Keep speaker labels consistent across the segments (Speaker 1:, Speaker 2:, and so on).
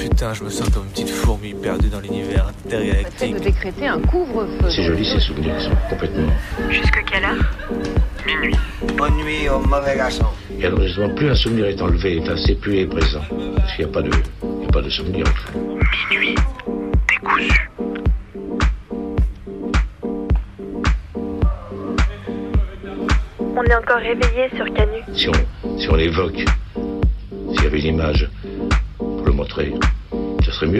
Speaker 1: Putain, je me sens comme une petite fourmi perdue dans l'univers intergalactique.
Speaker 2: de décréter un couvre-feu.
Speaker 3: C'est joli ces souvenirs sont complètement.
Speaker 4: Jusque quelle heure?
Speaker 5: Minuit.
Speaker 6: Bonne nuit au mauvais garçon.
Speaker 3: Et alors justement, plus un souvenir est enlevé, enfin c'est plus est présent. Parce qu'il n'y a pas de, il y a pas de souvenir en fait.
Speaker 5: Minuit. Décousu.
Speaker 4: On est encore réveillé sur Canu.
Speaker 3: Si on, si on l'évoque, s'il y avait une image pour le montrer,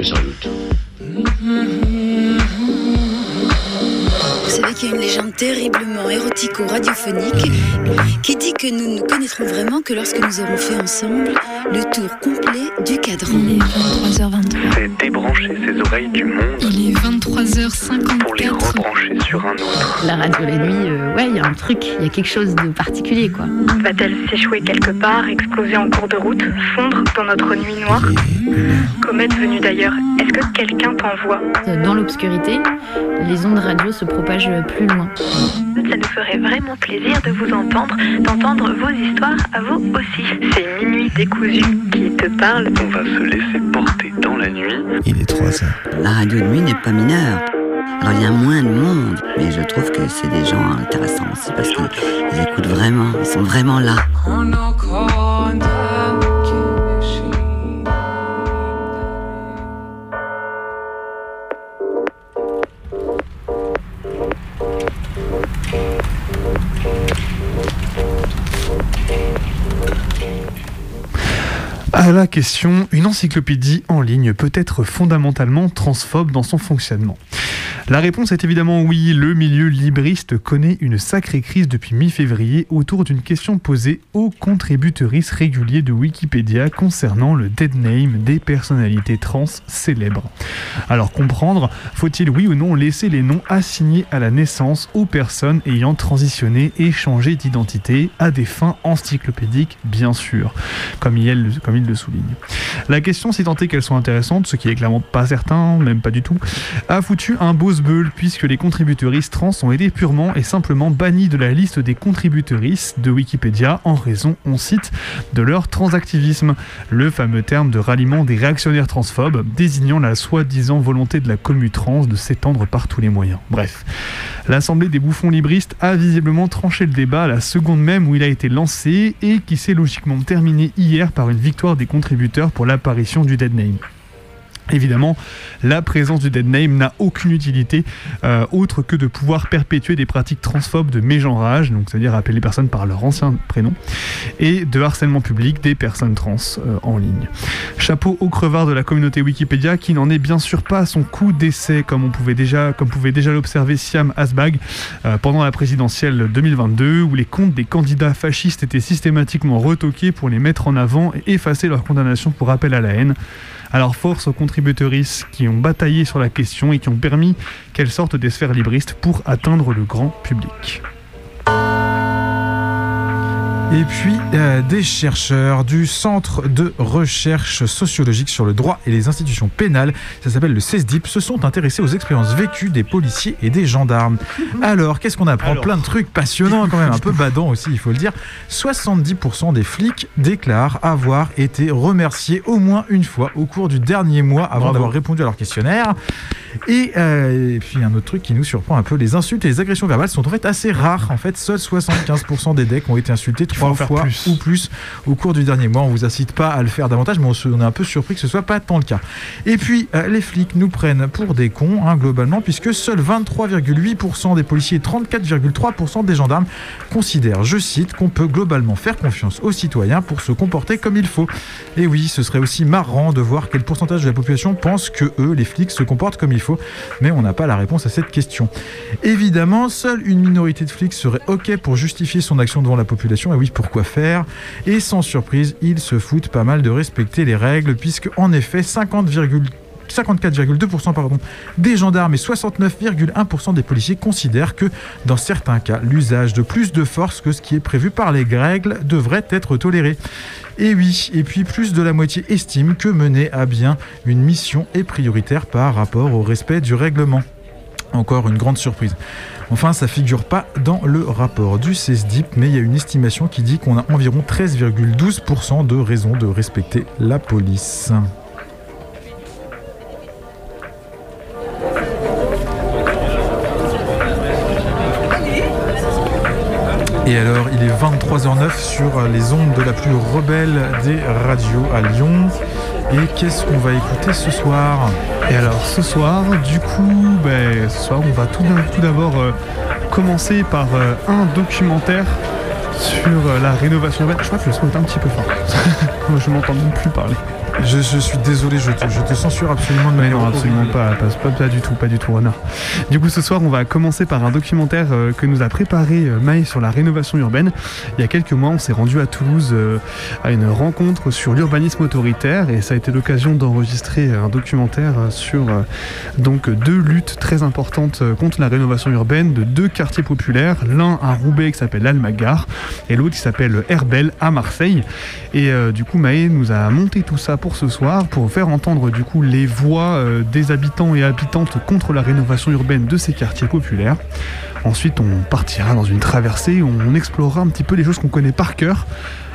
Speaker 3: sans.
Speaker 7: Vous savez qu'il y a une légende terriblement érotico-radiophonique qui dit que nous ne connaîtrons vraiment que lorsque nous aurons fait ensemble le tour complet du cadran.
Speaker 8: Il est 23h23.
Speaker 5: C'est débrancher ses oreilles du monde
Speaker 8: Il est 23h54.
Speaker 5: pour les rebrancher sur un autre.
Speaker 9: La radio la nuit, euh, ouais, il y a un truc, il y a quelque chose de particulier, quoi.
Speaker 4: Va-t-elle s'échouer quelque part, exploser en cours de route, fondre dans notre nuit noire? Comète venue d'ailleurs, est-ce que quelqu'un t'envoie?
Speaker 9: Dans l'obscurité, les ondes radio se propagent plus loin.
Speaker 4: Ça nous ferait vraiment plaisir de vous entendre, d'entendre vos histoires à vous aussi. C'est Minuit décousu qui te parle.
Speaker 5: On va se laisser porter dans la nuit.
Speaker 10: Il est 3 heures.
Speaker 11: La radio de nuit n'est pas mineure. Alors il y a moins de monde, mais je trouve que c'est des gens intéressants aussi parce qu'ils écoutent vraiment, ils sont vraiment là.
Speaker 12: À la question, une encyclopédie en ligne peut être fondamentalement transphobe dans son fonctionnement La réponse est évidemment oui. Le milieu libriste connaît une sacrée crise depuis mi-février autour d'une question posée aux contributrices réguliers de Wikipédia concernant le dead name des personnalités trans célèbres. Alors comprendre, faut-il oui ou non laisser les noms assignés à la naissance aux personnes ayant transitionné et changé d'identité à des fins encyclopédiques, bien sûr, comme il, le souligne. La question, si tant est qu'elle soit intéressante, ce qui est clairement pas certain, même pas du tout, a foutu un beau puisque les contributrices trans ont été purement et simplement bannies de la liste des contributrices de Wikipédia en raison, on cite, de leur transactivisme, le fameux terme de ralliement des réactionnaires transphobes désignant la soi-disant volonté de la commu trans de s'étendre par tous les moyens. Bref, l'Assemblée des bouffons libristes a visiblement tranché le débat à la seconde même où il a été lancé et qui s'est logiquement terminé hier par une victoire des contributeurs pour l'apparition du dead name. Évidemment, la présence du dead name n'a aucune utilité euh, autre que de pouvoir perpétuer des pratiques transphobes de mégenrage, donc c'est-à-dire appeler les personnes par leur ancien prénom, et de harcèlement public des personnes trans euh, en ligne. Chapeau au crevard de la communauté Wikipédia qui n'en est bien sûr pas à son coup d'essai comme on pouvait déjà, comme pouvait déjà l'observer Siam Asbag euh, pendant la présidentielle 2022 où les comptes des candidats fascistes étaient systématiquement retoqués pour les mettre en avant et effacer leur condamnation pour appel à la haine. Alors force aux contributrices qui ont bataillé sur la question et qui ont permis qu'elle sorte des sphères libristes pour atteindre le grand public.
Speaker 13: Et puis, euh, des chercheurs du Centre de recherche sociologique sur le droit et les institutions pénales, ça s'appelle le CESDIP, se sont intéressés aux expériences vécues des policiers et des gendarmes. Alors, qu'est-ce qu'on apprend
Speaker 12: Alors.
Speaker 13: Plein de trucs passionnants quand même, un peu badants aussi, il faut le dire. 70% des flics déclarent avoir été remerciés au moins une fois au cours du dernier mois avant d'avoir répondu à leur questionnaire. Et, euh, et puis un autre truc qui nous surprend un peu, les insultes et les agressions verbales sont en fait assez rares. En fait, seuls 75% des decks ont été insultés trois fois
Speaker 12: plus.
Speaker 13: ou plus au cours du dernier mois. On vous incite pas à le faire davantage, mais on est un peu surpris que ce soit pas tant le cas. Et puis euh, les flics nous prennent pour des cons hein, globalement, puisque seuls 23,8% des policiers et 34,3% des gendarmes considèrent, je cite, qu'on peut globalement faire confiance aux citoyens pour se comporter comme il faut. Et oui, ce serait aussi marrant de voir quel pourcentage de la population pense que eux, les flics, se comportent comme il faut, mais on n'a pas la réponse à cette question. Évidemment, seule une minorité de flics serait OK pour justifier son action devant la population, et oui, pourquoi faire Et sans surprise, ils se foutent pas mal de respecter les règles, puisque en effet, 50, 54,2% pardon, des gendarmes et 69,1% des policiers considèrent que, dans certains cas, l'usage de plus de force que ce qui est prévu par les règles devrait être toléré. Et oui, et puis plus de la moitié estime que mener à bien une mission est prioritaire par rapport au respect du règlement. Encore une grande surprise. Enfin, ça figure pas dans le rapport du CESDIP, mais il y a une estimation qui dit qu'on a environ 13,12% de raisons de respecter la police. Et alors, il est 23h09 sur les ondes de la plus rebelle des radios à Lyon. Et qu'est-ce qu'on va écouter ce soir?
Speaker 12: Et alors ce soir, du coup, ben, ce soir, on va tout, d'abord euh, commencer par euh, un documentaire sur euh, la rénovation urbaine. Je crois que le son est un petit peu fort. je m'entends même plus parler.
Speaker 13: Je, je suis désolé, je te, je te censure absolument de
Speaker 12: Mais
Speaker 13: manière
Speaker 12: non, absolument pas, pas, pas, pas du tout, pas du tout, Renard. Du coup, ce soir, on va commencer par un documentaire euh, que nous a préparé euh, Maë sur la rénovation urbaine. Il y a quelques mois, on s'est rendu à Toulouse euh, à une rencontre sur l'urbanisme autoritaire et ça a été l'occasion d'enregistrer un documentaire sur donc deux luttes très importantes contre la rénovation urbaine de deux quartiers populaires, l'un à Roubaix qui s'appelle l'Almagar et l'autre qui s'appelle Herbel à Marseille. Et euh, du coup, Maë nous a monté tout ça pour ce soir, pour faire entendre du coup les voix euh, des habitants et habitantes contre la rénovation urbaine de ces quartiers populaires. Ensuite, on partira dans une traversée où on explorera un petit peu les choses qu'on connaît par cœur.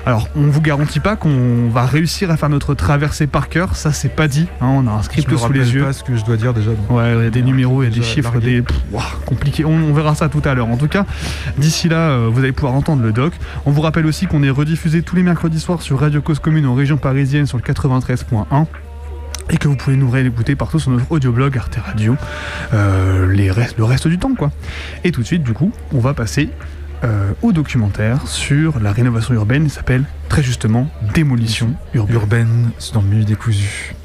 Speaker 12: Alors, on vous garantit pas qu'on va réussir à faire notre traversée par cœur, ça c'est pas dit. hein, on a un
Speaker 13: Je
Speaker 12: script
Speaker 13: me
Speaker 12: sous les yeux.
Speaker 13: pas ce que je dois dire déjà. donc.
Speaker 12: Ouais, il y a des numéros, il y a des chiffres,
Speaker 13: largué.
Speaker 12: des. Pff, ouah, compliqué. On, on verra ça tout à l'heure. En tout cas, d'ici là, euh, vous allez pouvoir entendre le doc. On vous rappelle aussi qu'on est rediffusé tous les mercredis soirs sur Radio Cause Commune en région parisienne sur le 93.1 et que vous pouvez nous réécouter partout sur notre audioblog Arte Radio euh, les restes, le reste du temps quoi. Et tout de suite du coup on va passer euh, au documentaire sur la rénovation urbaine il s'appelle très justement Démolition urbaine.
Speaker 13: C'est dans le milieu décousu.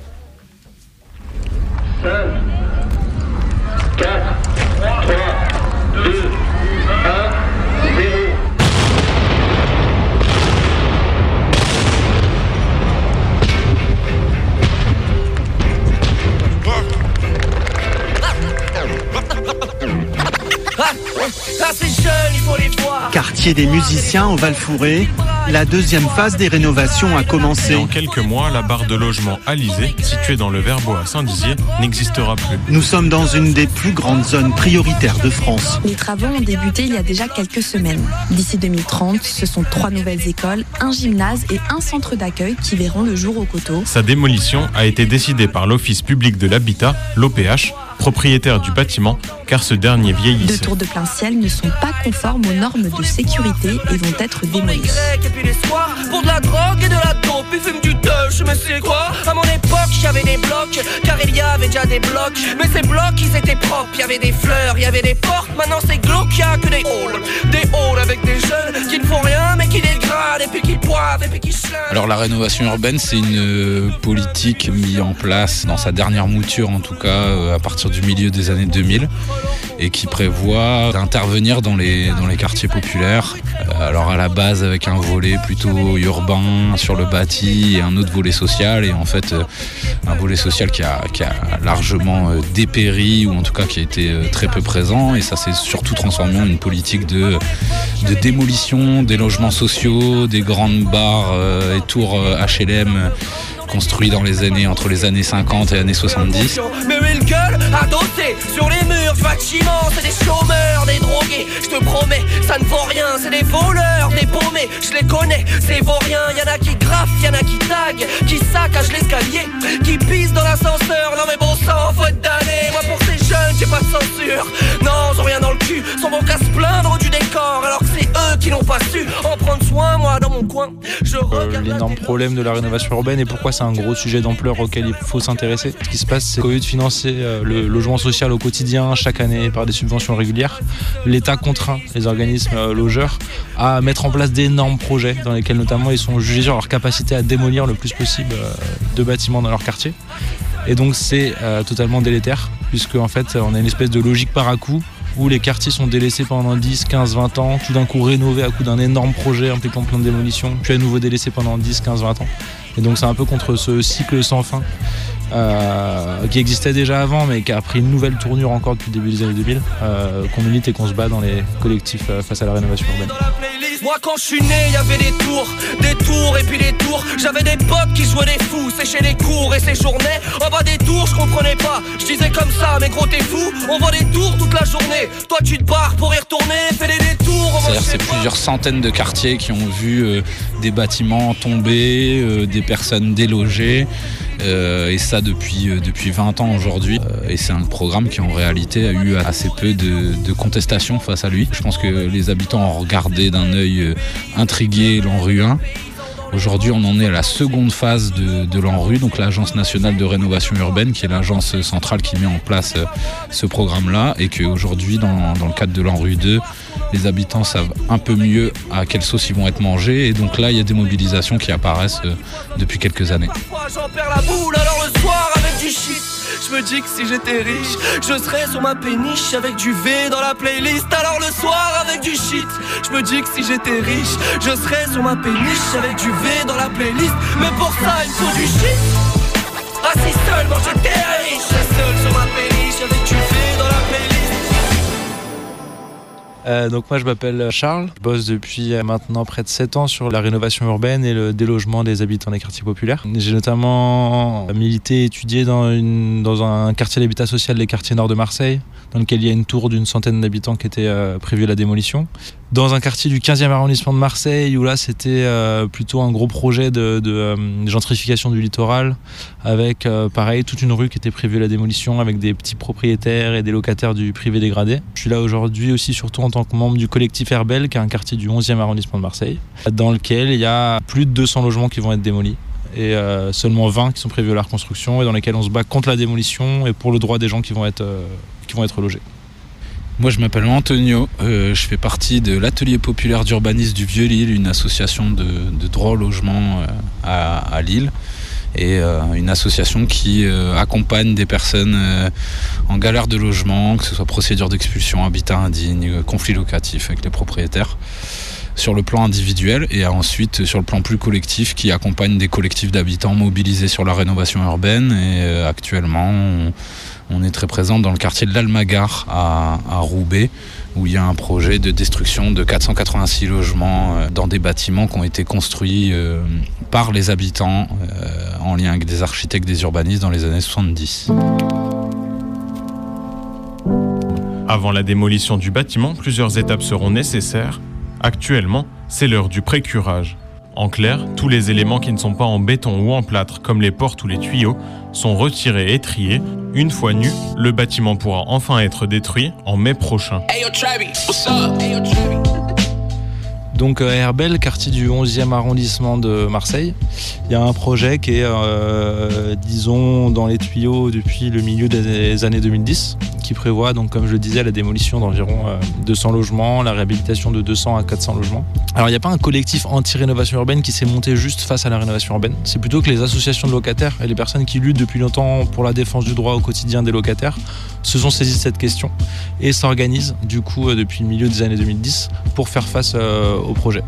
Speaker 14: Quartier des musiciens au Val-Fouré, la deuxième phase des rénovations a commencé.
Speaker 15: Dans quelques mois, la barre de logement Alizé, située dans le Verbois à Saint-Dizier, n'existera plus.
Speaker 14: Nous sommes dans une des plus grandes zones prioritaires de France.
Speaker 16: Les travaux ont débuté il y a déjà quelques semaines. D'ici 2030, ce sont trois nouvelles écoles, un gymnase et un centre d'accueil qui verront le jour au coteau.
Speaker 15: Sa démolition a été décidée par l'Office public de l'habitat, l'OPH, propriétaire du bâtiment, car ce dernier
Speaker 16: Deux
Speaker 15: vieillissait.
Speaker 16: tours de plein ciel ne sont pas conformes aux normes de sécurité et vont être démolies.
Speaker 17: Grec, et puis les soirs, pour de la drogue et de la dope, ils fument du touch, mais c'est quoi À mon époque, j'avais des blocs, car il y avait déjà des blocs. Mais ces blocs, ils étaient propres, il y avait des fleurs, il y avait des portes. Maintenant, c'est glauque, y a que des halls. Des halls avec des jeunes qui ne font rien, mais qui dégradent, et puis qui boivent, et puis qui chlinguent.
Speaker 18: Alors la rénovation urbaine, c'est une euh, politique mise en place dans sa dernière mouture, en tout cas euh, à partir du milieu des années 2000, et qui prévoit d'intervenir dans les, dans les quartiers populaires. Euh, Alors à la base avec un volet plutôt urbain sur le bâti et un autre volet social, et en fait euh, un volet social qui a, qui a largement euh, dépéri, ou en tout cas qui a été très peu présent, et ça s'est surtout transformé en une politique de, de démolition des logements sociaux, des grandes barres et tours HLM construits dans les années entre les années 50 et années 70.
Speaker 17: Mais une gueule adossée sur les murs du bâtiment, c'est des chômeurs, des drogués. Je te promets, ça ne vaut rien, c'est des voleurs, des paumés. Je les connais, c'est vaurien. Y en a qui graffent, y en a qui taguent, qui saccagent l'escalier, qui pissent dans l'ascenseur. Non mais bon sang, faut être damné. Moi pour ces jeunes, j'ai pas de censure. Non, ils ont rien dans le cul, sont bon qu'à se plaindre du décor. Alors que c'est eux qui n'ont pas su en prendre soin, moi dans mon coin. Je
Speaker 19: Euh, l'énorme problème de la rénovation urbaine et pourquoi c'est un gros sujet d'ampleur auquel il faut s'intéresser. Ce qui se passe, c'est qu'au lieu de financer euh, le logement social au quotidien chaque année par des subventions régulières, l'État contraint les organismes euh, logeurs à mettre en place d'énormes projets dans lesquels notamment ils sont jugés sur leur capacité à démolir le plus possible euh, de bâtiments dans leur quartier. Et donc c'est totalement délétère puisque en fait on a une espèce de logique par à coup où les quartiers sont délaissés pendant 10, 15, 20 ans, tout d'un coup rénovés à coup d'un énorme projet impliquant plein de démolitions, puis à nouveau délaissés pendant 10, 15, 20 ans. Et donc c'est un peu contre ce cycle sans fin euh, qui existait déjà avant mais qui a pris une nouvelle tournure encore depuis le début des années 2000 euh, qu'on milite et qu'on se bat dans les collectifs euh, face à la rénovation urbaine.
Speaker 17: Moi quand je suis né, y avait des tours, des tours et puis des tours. J'avais des potes qui jouaient des fous, séchaient les cours et séjournaient En bas des tours, je comprenais pas. Je disais comme ça, mais gros t'es fou, on voit des tours toute la journée. Toi tu te barres pour y retourner, fais des détours.
Speaker 18: C'est-à-dire c'est plusieurs centaines de quartiers qui ont vu euh, des bâtiments tomber, euh, des personnes délogées, et ça depuis, euh, depuis 20 ans aujourd'hui. Euh, et c'est un programme qui en réalité a eu assez peu de, de contestation face à lui. Je pense que les habitants ont regardé d'un œil euh, intrigué l'ANRU 1. Aujourd'hui, on en est à la seconde phase de, de l'ANRU, donc l'Agence nationale de rénovation urbaine, qui est l'agence centrale qui met en place euh, ce programme-là, et qu'aujourd'hui, dans, dans le cadre de l'ANRU 2, les habitants savent un peu mieux à quelle sauce ils vont être mangés, et donc là, il y a des mobilisations qui apparaissent euh, depuis quelques années.
Speaker 17: Je me dis que si j'étais riche Je serais sur ma péniche avec du V dans la playlist. Alors le soir avec du shit Je me dis que si j'étais riche Je serais sur ma péniche avec du V dans la playlist. Mais pour ça il faut du shit. Assis seul quand j'étais riche. Seul sur ma péniche avec du V
Speaker 19: Euh, donc moi je m'appelle Charles, je bosse depuis euh, maintenant près de 7 ans sur la rénovation urbaine et le délogement des habitants des quartiers populaires. J'ai notamment milité et étudié dans, une, dans un quartier d'habitat social des quartiers nord de Marseille, dans lequel il y a une tour d'une centaine d'habitants qui était euh, prévue à la démolition. Dans un quartier du 15e arrondissement de Marseille où là c'était euh, plutôt un gros projet de, euh, gentrification du littoral avec euh, pareil toute une rue qui était prévue à la démolition avec des petits propriétaires et des locataires du privé dégradé. Je suis là aujourd'hui aussi surtout en tant que membre du collectif Herbel qui est un quartier du 11e arrondissement de Marseille dans lequel il y a plus de 200 logements qui vont être démolis et seulement 20 qui sont prévus à la reconstruction et dans lesquels on se bat contre la démolition et pour le droit des gens qui vont être, qui vont être logés.
Speaker 18: Moi, je m'appelle Antonio. euh, je fais partie de l'Atelier populaire d'urbanisme du Vieux-Lille, une association de, de droit au logement euh, à, à Lille. Et euh, une association qui euh, accompagne des personnes euh, en galère de logement, que ce soit procédure d'expulsion, habitat indigne, euh, conflit locatif avec les propriétaires, sur le plan individuel et ensuite sur le plan plus collectif qui accompagne des collectifs d'habitants mobilisés sur la rénovation urbaine. Et euh, actuellement, on est très présent dans le quartier de l'Almagar à, Roubaix, où il y a un projet de destruction de 486 logements euh, dans des bâtiments qui ont été construits euh, par les habitants euh, en lien avec des architectes, des urbanistes dans les années 70.
Speaker 15: Avant la démolition du bâtiment, plusieurs étapes seront nécessaires. Actuellement, c'est l'heure du précurage. En clair, tous les éléments qui ne sont pas en béton ou en plâtre, comme les portes ou les tuyaux, sont retirés et triés. Une fois nus, le bâtiment pourra enfin être détruit en mai prochain.
Speaker 17: Hey yo Travis, what's up? Hey yo Travis
Speaker 19: Donc euh, Herbel, quartier du 11e arrondissement de Marseille, il y a un projet qui est, euh, disons, dans les tuyaux depuis le milieu des années 2010, qui prévoit, donc, comme je le disais, la démolition d'environ euh, 200 logements, la réhabilitation de 200 à 400 logements. Alors il n'y a pas un collectif anti-rénovation urbaine qui s'est monté juste face à la rénovation urbaine, c'est plutôt que les associations de locataires et les personnes qui luttent depuis longtemps pour la défense du droit au quotidien des locataires se sont saisis de cette question et s'organisent du coup euh, depuis le milieu des années 2010 pour faire face euh, au projet.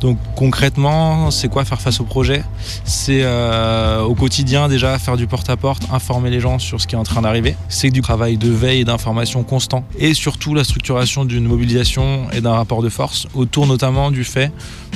Speaker 19: Donc concrètement, c'est quoi faire face au projet? C'est euh, au quotidien déjà faire du porte-à-porte, informer les gens sur ce qui est en train d'arriver. C'est du travail de veille et d'information constant. Et surtout la structuration d'une mobilisation et d'un rapport de force autour notamment du fait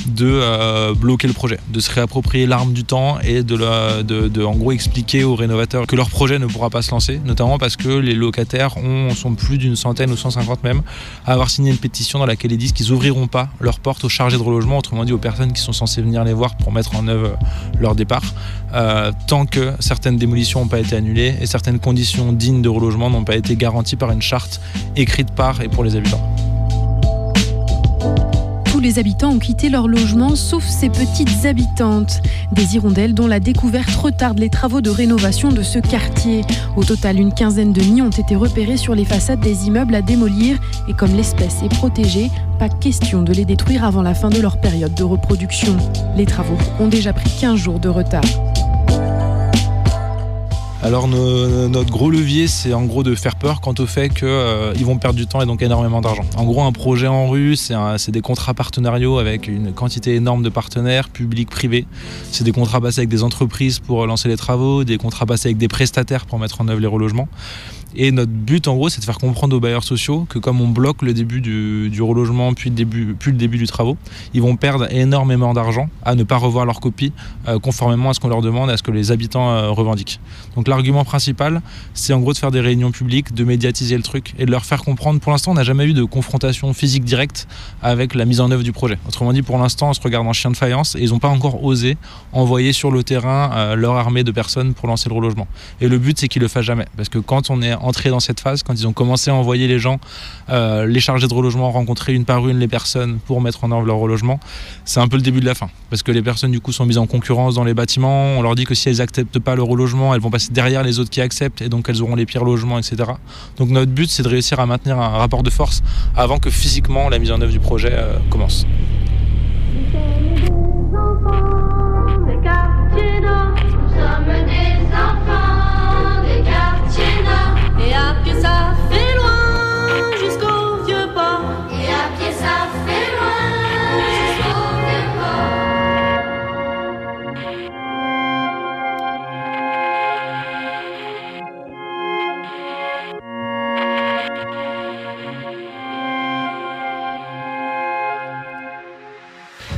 Speaker 19: de euh, bloquer le projet, de se réapproprier l'arme du temps et de, en gros expliquer aux rénovateurs que leur projet ne pourra pas se lancer, notamment parce que les locataires ont, sont plus d'une centaine ou 150 même à avoir signé une pétition dans laquelle ils disent qu'ils ouvriront pas leurs portes aux chargés de relogement, dit aux personnes qui sont censées venir les voir pour mettre en œuvre leur départ, euh, tant que certaines démolitions n'ont pas été annulées et certaines conditions dignes de relogement n'ont pas été garanties par une charte écrite par et pour les habitants.
Speaker 20: Les habitants ont quitté leur logement, sauf ces petites habitantes. Des hirondelles dont la découverte retarde les travaux de rénovation de ce quartier. Au total, une quinzaine de nids ont été repérés sur les façades des immeubles à démolir. Et comme l'espèce est protégée, pas question de les détruire avant la fin de leur période de reproduction. Les travaux ont déjà pris 15 jours de retard.
Speaker 19: Alors no- notre gros levier, c'est en gros de faire peur quant au fait qu'ils vont perdre du temps et donc énormément d'argent. En gros, un projet en rue, c'est des contrats partenariaux avec une quantité énorme de partenaires, publics, privés. C'est des contrats passés avec des entreprises pour lancer les travaux, des contrats passés avec des prestataires pour mettre en œuvre les relogements. Et notre but, en gros, c'est de faire comprendre aux bailleurs sociaux que comme on bloque le début du, du relogement, puis le, début, puis le début du travaux, ils vont perdre énormément d'argent à ne pas revoir leur copie euh, conformément à ce qu'on leur demande, à ce que les habitants euh, revendiquent. Donc l'argument principal, c'est en gros de faire des réunions publiques, de médiatiser le truc et de leur faire comprendre. Pour l'instant, on n'a jamais eu de confrontation physique directe avec la mise en œuvre du projet. Autrement dit, pour l'instant, on se regarde en chien de faïence et ils n'ont pas encore osé envoyer sur le terrain euh, leur armée de personnes pour lancer le relogement. Et le but, c'est qu'ils le fassent jamais. Parce que quand on est entré dans cette phase, quand ils ont commencé à envoyer les gens, euh, les chargés de relogement, rencontrer une par une les personnes pour mettre en œuvre leur relogement, c'est un peu le début de la fin. Parce que les personnes, du coup, sont mises en concurrence dans les bâtiments. On leur dit que si elles n'acceptent pas le relogement, elles vont passer derrière les autres qui acceptent et donc elles auront les pires logements, etc. Donc notre but, c'est de réussir à maintenir un rapport de force avant que physiquement la mise en œuvre du projet euh, commence.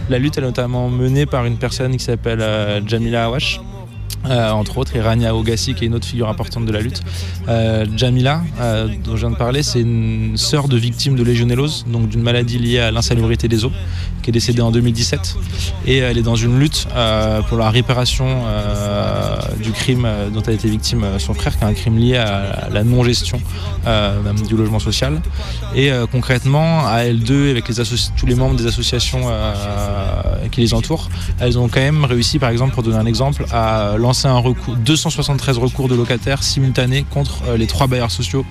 Speaker 19: La lutte est notamment menée par une personne qui s'appelle euh, Jamila Awash. euh, entre autres, et Rania Ogassi, qui est une autre figure importante de la lutte. Euh, Jamila, dont je viens de parler, c'est une sœur de victime de légionellose, donc d'une maladie liée à l'insalubrité des eaux, qui est décédée en 2017. Et elle est dans une lutte euh, pour la réparation euh, du crime euh, dont a été victime son frère, qui est un crime lié à la non-gestion du logement social. Et concrètement, à L2, avec les tous les membres des associations qui les entourent, elles ont quand même réussi, par exemple, pour donner un exemple, à lancer un recours, 273 recours de locataires simultanés contre les trois bailleurs sociaux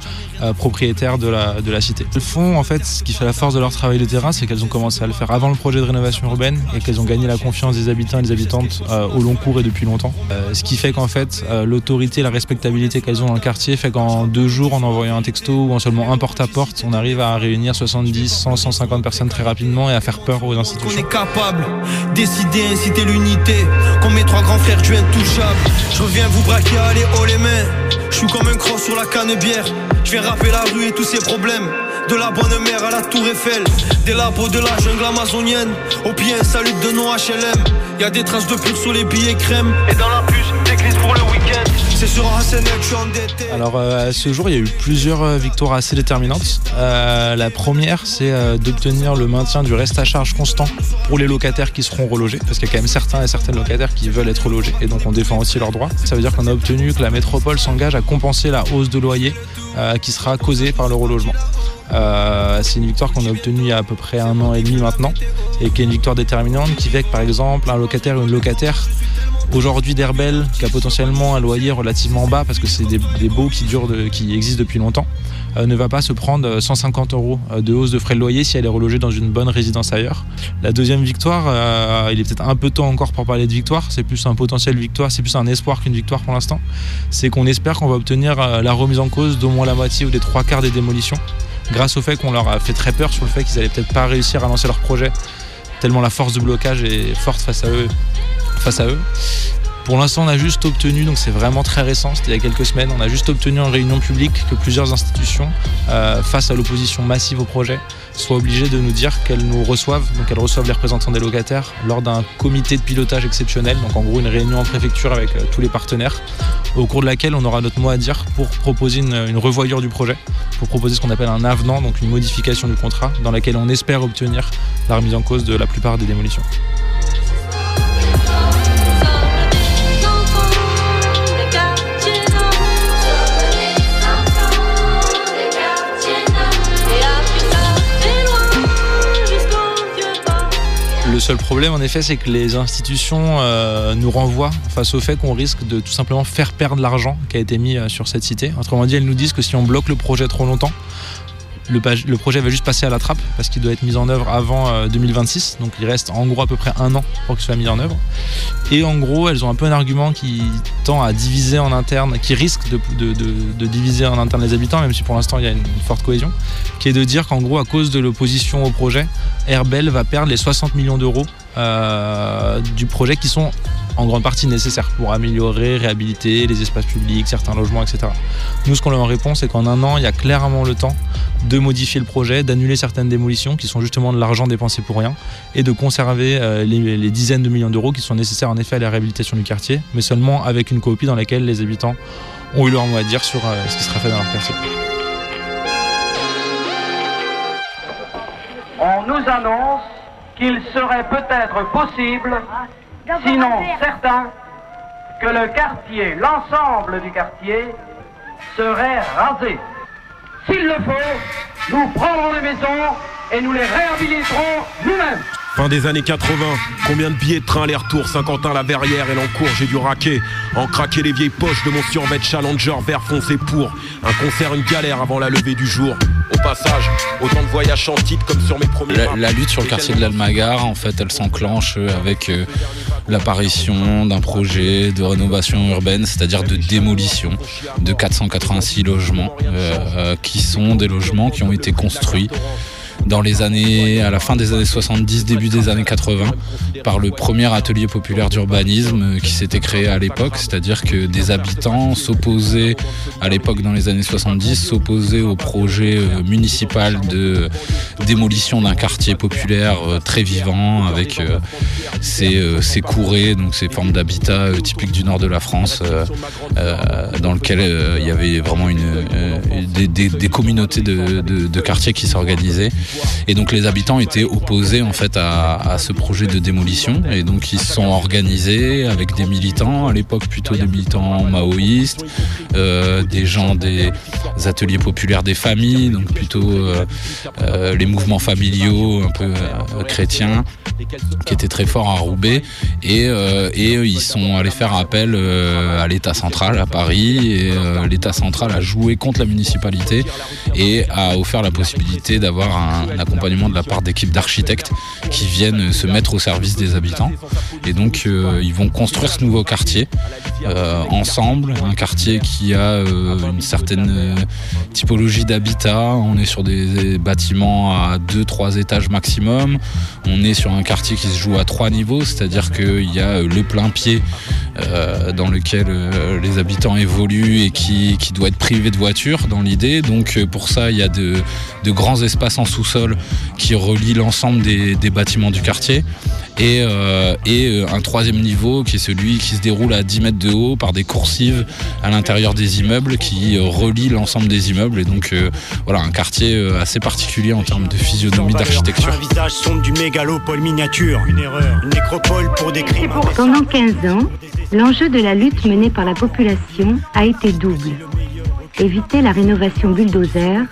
Speaker 19: propriétaires de la, de la cité. Elles font, en fait, ce qui fait la force de leur travail de terrain, c'est qu'elles ont commencé à le faire avant le de rénovation urbaine et qu'elles ont gagné la confiance des habitants et des habitantes euh, au long cours et depuis longtemps. Euh, ce qui fait qu'en fait, euh, l'autorité, la respectabilité qu'elles ont dans le quartier fait qu'en deux jours, en envoyant un texto ou en seulement un porte-à-porte, on arrive à réunir 70, 100, 150 personnes très rapidement et à faire peur aux
Speaker 21: On
Speaker 19: institutions.
Speaker 21: est capable, décider, inciter l'unité. Comme mes trois grands frères du intouchable. Je viens vous braquer, allez haut les mains. Je suis comme un croc sur la canne bière. Je viens rapper la rue et tous ses problèmes. De la bonne mère à la tour Eiffel. Des labos de la jungle amazonienne. Au pied, un salut de nos HLM. Y a des traces de pur sur les billets crème. Et dans la puce, d'église pour le week-end. C'est sur.
Speaker 19: Alors euh, à ce jour, il y a eu plusieurs euh, victoires assez déterminantes. Euh, la première, c'est euh, d'obtenir le maintien du reste à charge constant pour les locataires qui seront relogés, parce qu'il y a quand même certains et certaines locataires qui veulent être relogés, et donc on défend aussi leurs droits. Ça veut dire qu'on a obtenu que la métropole s'engage à compenser la hausse de loyer euh, qui sera causée par le relogement. Euh, c'est une victoire qu'on a obtenue il y a à peu près un an et demi maintenant, et qui est une victoire déterminante qui fait que par exemple un locataire ou une locataire aujourd'hui d'Herbel qui a potentiellement un loyer relativement bas parce que c'est des, des baux qui durent qui existent depuis longtemps euh, ne va pas se prendre euh, 150 euros de hausse de frais de loyer si elle est relogée dans une bonne résidence ailleurs. La deuxième victoire, euh, il est peut-être un peu tôt encore pour parler de victoire, c'est plus un potentiel victoire, c'est plus un espoir qu'une victoire pour l'instant. C'est qu'on espère qu'on va obtenir la remise en cause d'au moins la moitié ou des trois quarts des démolitions grâce au fait qu'on leur a fait très peur sur le fait qu'ils allaient peut-être pas réussir à lancer leur projet tellement la force de blocage est forte face à eux. Face à eux. Pour l'instant, on a juste obtenu, donc c'est vraiment très récent, c'était il y a quelques semaines, on a juste obtenu en réunion publique que plusieurs institutions, euh, face à l'opposition massive au projet, soient obligées de nous dire qu'elles nous reçoivent, donc elles reçoivent les représentants des locataires lors d'un comité de pilotage exceptionnel, donc en gros une réunion en préfecture avec euh, tous les partenaires, au cours de laquelle on aura notre mot à dire pour proposer une, une revoyure du projet, pour proposer ce qu'on appelle un avenant, donc une modification du contrat, dans laquelle on espère obtenir la remise en cause de la plupart des démolitions. Le seul problème, en effet, c'est que les institutions euh, nous renvoient face au fait qu'on risque de tout simplement faire perdre l'argent qui a été mis euh, sur cette cité. Autrement dit, elles nous disent que si on bloque le projet trop longtemps, le, projet va juste passer à la trappe parce qu'il doit être mis en œuvre avant euh, 2026. Donc il reste en gros à peu près un an pour qu'il soit mis en œuvre. Et en gros, elles ont un peu un argument qui tend à diviser en interne, qui risque de, diviser en interne les habitants, même si pour l'instant il y a une forte cohésion, qui est de dire qu'en gros, à cause de l'opposition au projet, Herbel va perdre les 60 millions d'euros euh, du projet qui sont en grande partie nécessaires pour améliorer, réhabiliter les espaces publics, certains logements, etc. Nous, ce qu'on leur répond, c'est qu'en un an, il y a clairement le temps de modifier le projet, d'annuler certaines démolitions qui sont justement de l'argent dépensé pour rien et de conserver euh, les, les dizaines de millions d'euros qui sont nécessaires en effet à la réhabilitation du quartier, mais seulement avec une copie dans laquelle les habitants ont eu leur mot à dire sur euh, ce qui sera fait dans leur quartier.
Speaker 22: On nous annonce qu'il serait peut-être possible, sinon certain, que le quartier, l'ensemble du quartier, serait rasé. S'il le faut, nous prendrons les maisons et nous les réhabiliterons nous-mêmes.
Speaker 23: Fin des années 80, combien de billets de train aller-retour? Saint-Quentin, la Verrière et l'Encourt, j'ai dû raquer. En craquer les vieilles poches de mon survêt Challenger vert foncé pour un concert, une galère avant la levée du jour. Au passage, autant de voyages en titre comme sur mes premiers
Speaker 18: La, lutte sur le quartier de l'Almagar, en fait, elle s'enclenche euh, avec euh, l'apparition d'un projet de rénovation urbaine, c'est-à-dire de démolition de 486 logements, euh, euh, qui sont des logements qui ont été construits dans les années, à la fin des années 70, début des années 80, par le premier atelier populaire d'urbanisme euh, qui s'était créé à l'époque, c'est-à-dire que des habitants s'opposaient, à l'époque dans les années 70, s'opposaient au projet euh, municipal de démolition d'un quartier populaire euh, très vivant, avec euh, ses, euh, courées, donc ces formes d'habitat euh, typiques du nord de la France, euh, euh, dans lequel euh, il y avait vraiment euh, des, communautés de quartiers qui s'organisaient. Et donc les habitants étaient opposés en fait à, ce projet de démolition. Et donc ils se sont organisés avec des militants, à l'époque plutôt des militants maoïstes, euh, des gens des ateliers populaires des familles, donc plutôt euh, euh, les mouvements familiaux un peu chrétiens qui étaient très forts à Roubaix et, et ils sont allés faire appel à l'État central à Paris et l'État central a joué contre la municipalité et a offert la possibilité d'avoir un, un accompagnement de la part d'équipes d'architectes qui viennent se mettre au service des habitants. Et donc euh, ils vont construire ce nouveau quartier euh, ensemble, un quartier qui a euh, une certaine euh, typologie d'habitat, on est sur des, bâtiments à 2-3 étages maximum, on est sur un quartier qui se joue à trois niveaux, c'est-à-dire qu'il y a le plein pied dans lequel les habitants évoluent et qui, qui doit être privé de voiture dans l'idée. Donc pour ça, il y a de, de grands espaces en sous-sol qui relient l'ensemble des, bâtiments du quartier. Et, et un troisième niveau qui est celui qui se déroule à 10 mètres de haut par des coursives à l'intérieur des immeubles qui euh, relient l'ensemble des immeubles. Et donc euh, voilà, un quartier euh, assez particulier en termes de physionomie d'architecture.
Speaker 24: Un visage sombre du mégalopole miniature. Une erreur. Une nécropole pour des crimes.
Speaker 25: Pendant 15 ans, l'enjeu de la lutte menée par la population a été double. Éviter la rénovation bulldozer,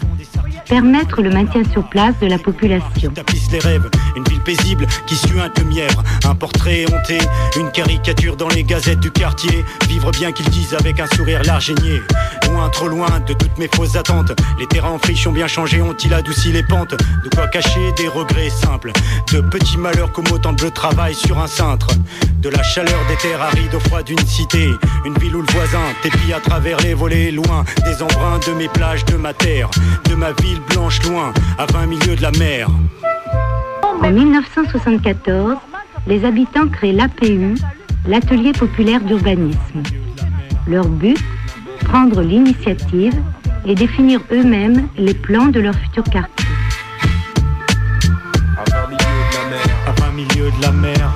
Speaker 25: permettre le maintien sur place de la population.
Speaker 24: Les rêves, une ville paisible qui suinte le mièvre. Un portrait honté, une caricature dans les gazettes du quartier. Vivre bien qu'ils disent avec un sourire large et niais. Loin, trop loin de toutes mes fausses attentes. Les terrains en friche ont bien changé, ont-ils adouci les pentes? De quoi cacher des regrets simples. De petits malheurs comme autant de travail sur un cintre. De la chaleur des terres arides au froid d'une cité. Une ville où le voisin t'épie à travers les volets loin embruns de mes plages, de ma terre. De ma ville blanche loin, à 20 milieux de la mer.
Speaker 25: En 1974, les habitants créent l'APU, l'Atelier populaire d'urbanisme. Leur but Prendre l'initiative et définir eux-mêmes les plans de leur futur quartier.
Speaker 24: À 20 milieux de la mer. À 20 milieux de la mer.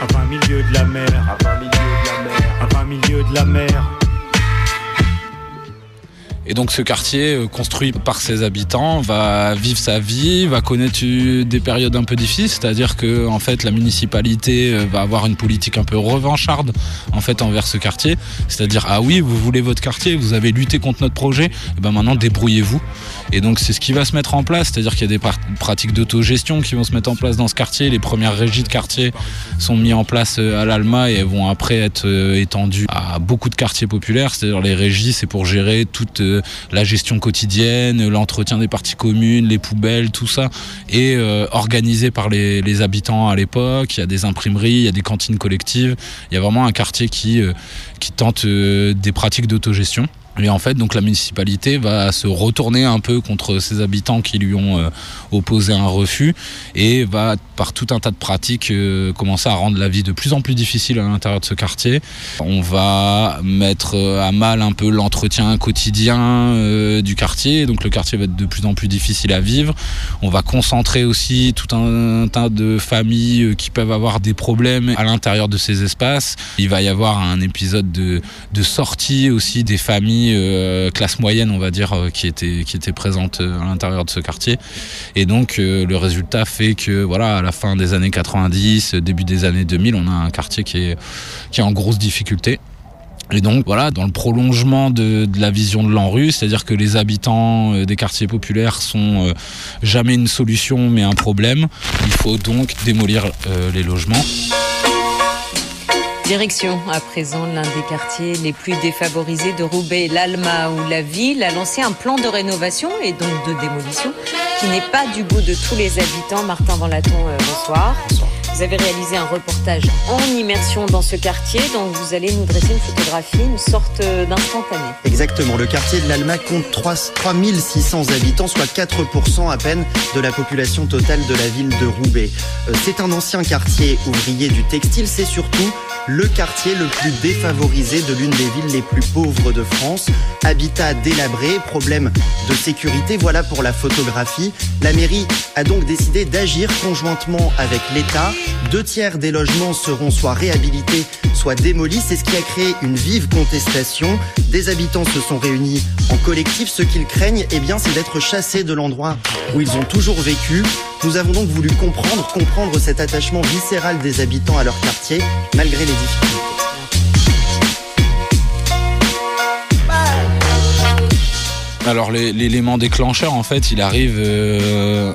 Speaker 24: À 20 milieux de la mer. À 20 milieux de la mer. À 20 milieux de la mer.
Speaker 18: Et donc ce quartier euh, construit par ses habitants va vivre sa vie, va connaître euh, des périodes un peu difficiles, c'est-à-dire que en fait la municipalité euh, va avoir une politique un peu revancharde en fait envers ce quartier, c'est-à-dire ah oui vous voulez votre quartier, vous avez lutté contre notre projet, et ben maintenant débrouillez-vous. Et donc c'est ce qui va se mettre en place, c'est-à-dire qu'il y a des pratiques d'autogestion qui vont se mettre en place dans ce quartier. Les premières régies de quartier sont mises en place à l'Alma et vont après être étendues à beaucoup de quartiers populaires. C'est-à-dire les régies, c'est pour gérer toute la gestion quotidienne, l'entretien des parties communes, les poubelles, tout ça, et euh, organisé par les, habitants à l'époque. Il y a des imprimeries, il y a des cantines collectives. Il y a vraiment un quartier qui, euh, tente euh, des pratiques d'autogestion. Et en fait, donc la municipalité va se retourner un peu contre ces habitants qui lui ont euh, opposé un refus et va, par tout un tas de pratiques, euh, commencer à rendre la vie de plus en plus difficile à l'intérieur de ce quartier. On va mettre euh, à mal un peu l'entretien quotidien du quartier, donc le quartier va être de plus en plus difficile à vivre. On va concentrer aussi tout un tas de familles qui peuvent avoir des problèmes à l'intérieur de ces espaces. Il va y avoir un épisode de, de sortie aussi des familles euh, classe moyenne, on va dire, euh, qui étaient, qui étaient présentes euh, à l'intérieur de ce quartier. Et donc le résultat fait que voilà, à la fin des années 90, euh, début des années 2000, on a un quartier qui est, qui est en grosse difficulté. Et donc voilà, dans le prolongement de, la vision de l'ANRU, c'est-à-dire que les habitants des quartiers populaires sont jamais une solution mais un problème, il faut donc démolir les logements.
Speaker 26: Direction à présent l'un des quartiers les plus défavorisés de Roubaix, l'Alma, où la ville a lancé un plan de rénovation et donc de démolition qui n'est pas du goût de tous les habitants. Martin Van Laton, euh, bonsoir. Vous avez réalisé un reportage en immersion dans ce quartier, donc vous allez nous dresser une photographie, une sorte euh, d'instantané.
Speaker 27: Exactement, le quartier de l'Alma compte 3 3600 habitants, soit 4% à peine de la population totale de la ville de Roubaix. Euh, C'est un ancien quartier ouvrier du textile, c'est surtout le quartier le plus défavorisé de l'une des villes les plus pauvres de France. Habitat délabré, problème de sécurité, voilà pour la photographie. La mairie a donc décidé d'agir conjointement avec l'État. Deux tiers des logements seront soit réhabilités, soit démolis. C'est ce qui a créé une vive contestation. Des habitants se sont réunis en collectif. Ce qu'ils craignent, eh bien, c'est d'être chassés de l'endroit où ils ont toujours vécu. Nous avons donc voulu comprendre, comprendre cet attachement viscéral des habitants à leur quartier, malgré les difficultés.
Speaker 18: Alors l'élément déclencheur en fait il arrive euh,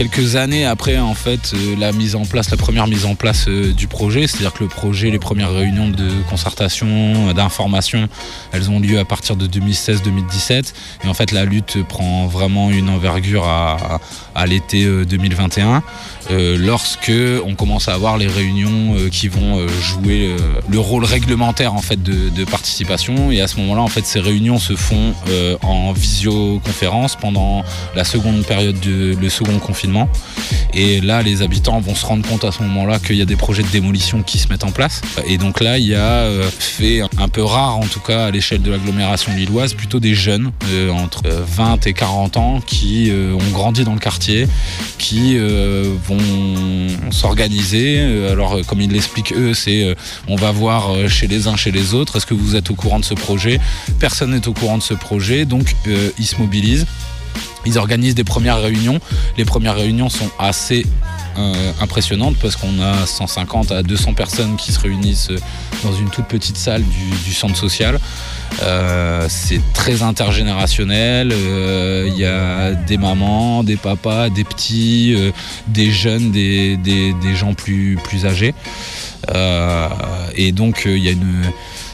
Speaker 18: quelques années après en fait euh, la mise en place, la première mise en place euh, du projet, c'est-à-dire que le projet, les premières réunions de concertation, d'information, elles ont lieu à partir de 2016-2017 et en fait la lutte prend vraiment une envergure à, l'été euh, 2021 euh, lorsque on commence à avoir les réunions qui vont jouer le rôle réglementaire en fait de, participation. Et à ce moment-là en fait ces réunions se font en visioconférence pendant la seconde période de le second confinement et là les habitants vont se rendre compte à ce moment-là qu'il y a des projets de démolition qui se mettent en place et donc là il y a euh, fait un peu rare en tout cas à l'échelle de l'agglomération lilloise plutôt des jeunes euh, entre euh, 20 et 40 ans qui euh, ont grandi dans le quartier qui euh, vont s'organiser. Euh, Alors, euh, comme ils l'expliquent eux, c'est euh, on va voir euh, chez les uns, chez les autres. Est-ce que vous êtes au courant de ce projet? Personne n'est au courant de ce projet, donc euh, ils se mobilisent. Ils organisent des premières réunions. Les premières réunions sont assez euh, impressionnantes parce qu'on a 150 à 200 personnes qui se réunissent euh, dans une toute petite salle du, centre social. C'est très intergénérationnel. Il y a des mamans, des papas, des petits, des jeunes, des, des- des gens plus, plus âgés. Et donc il y a une,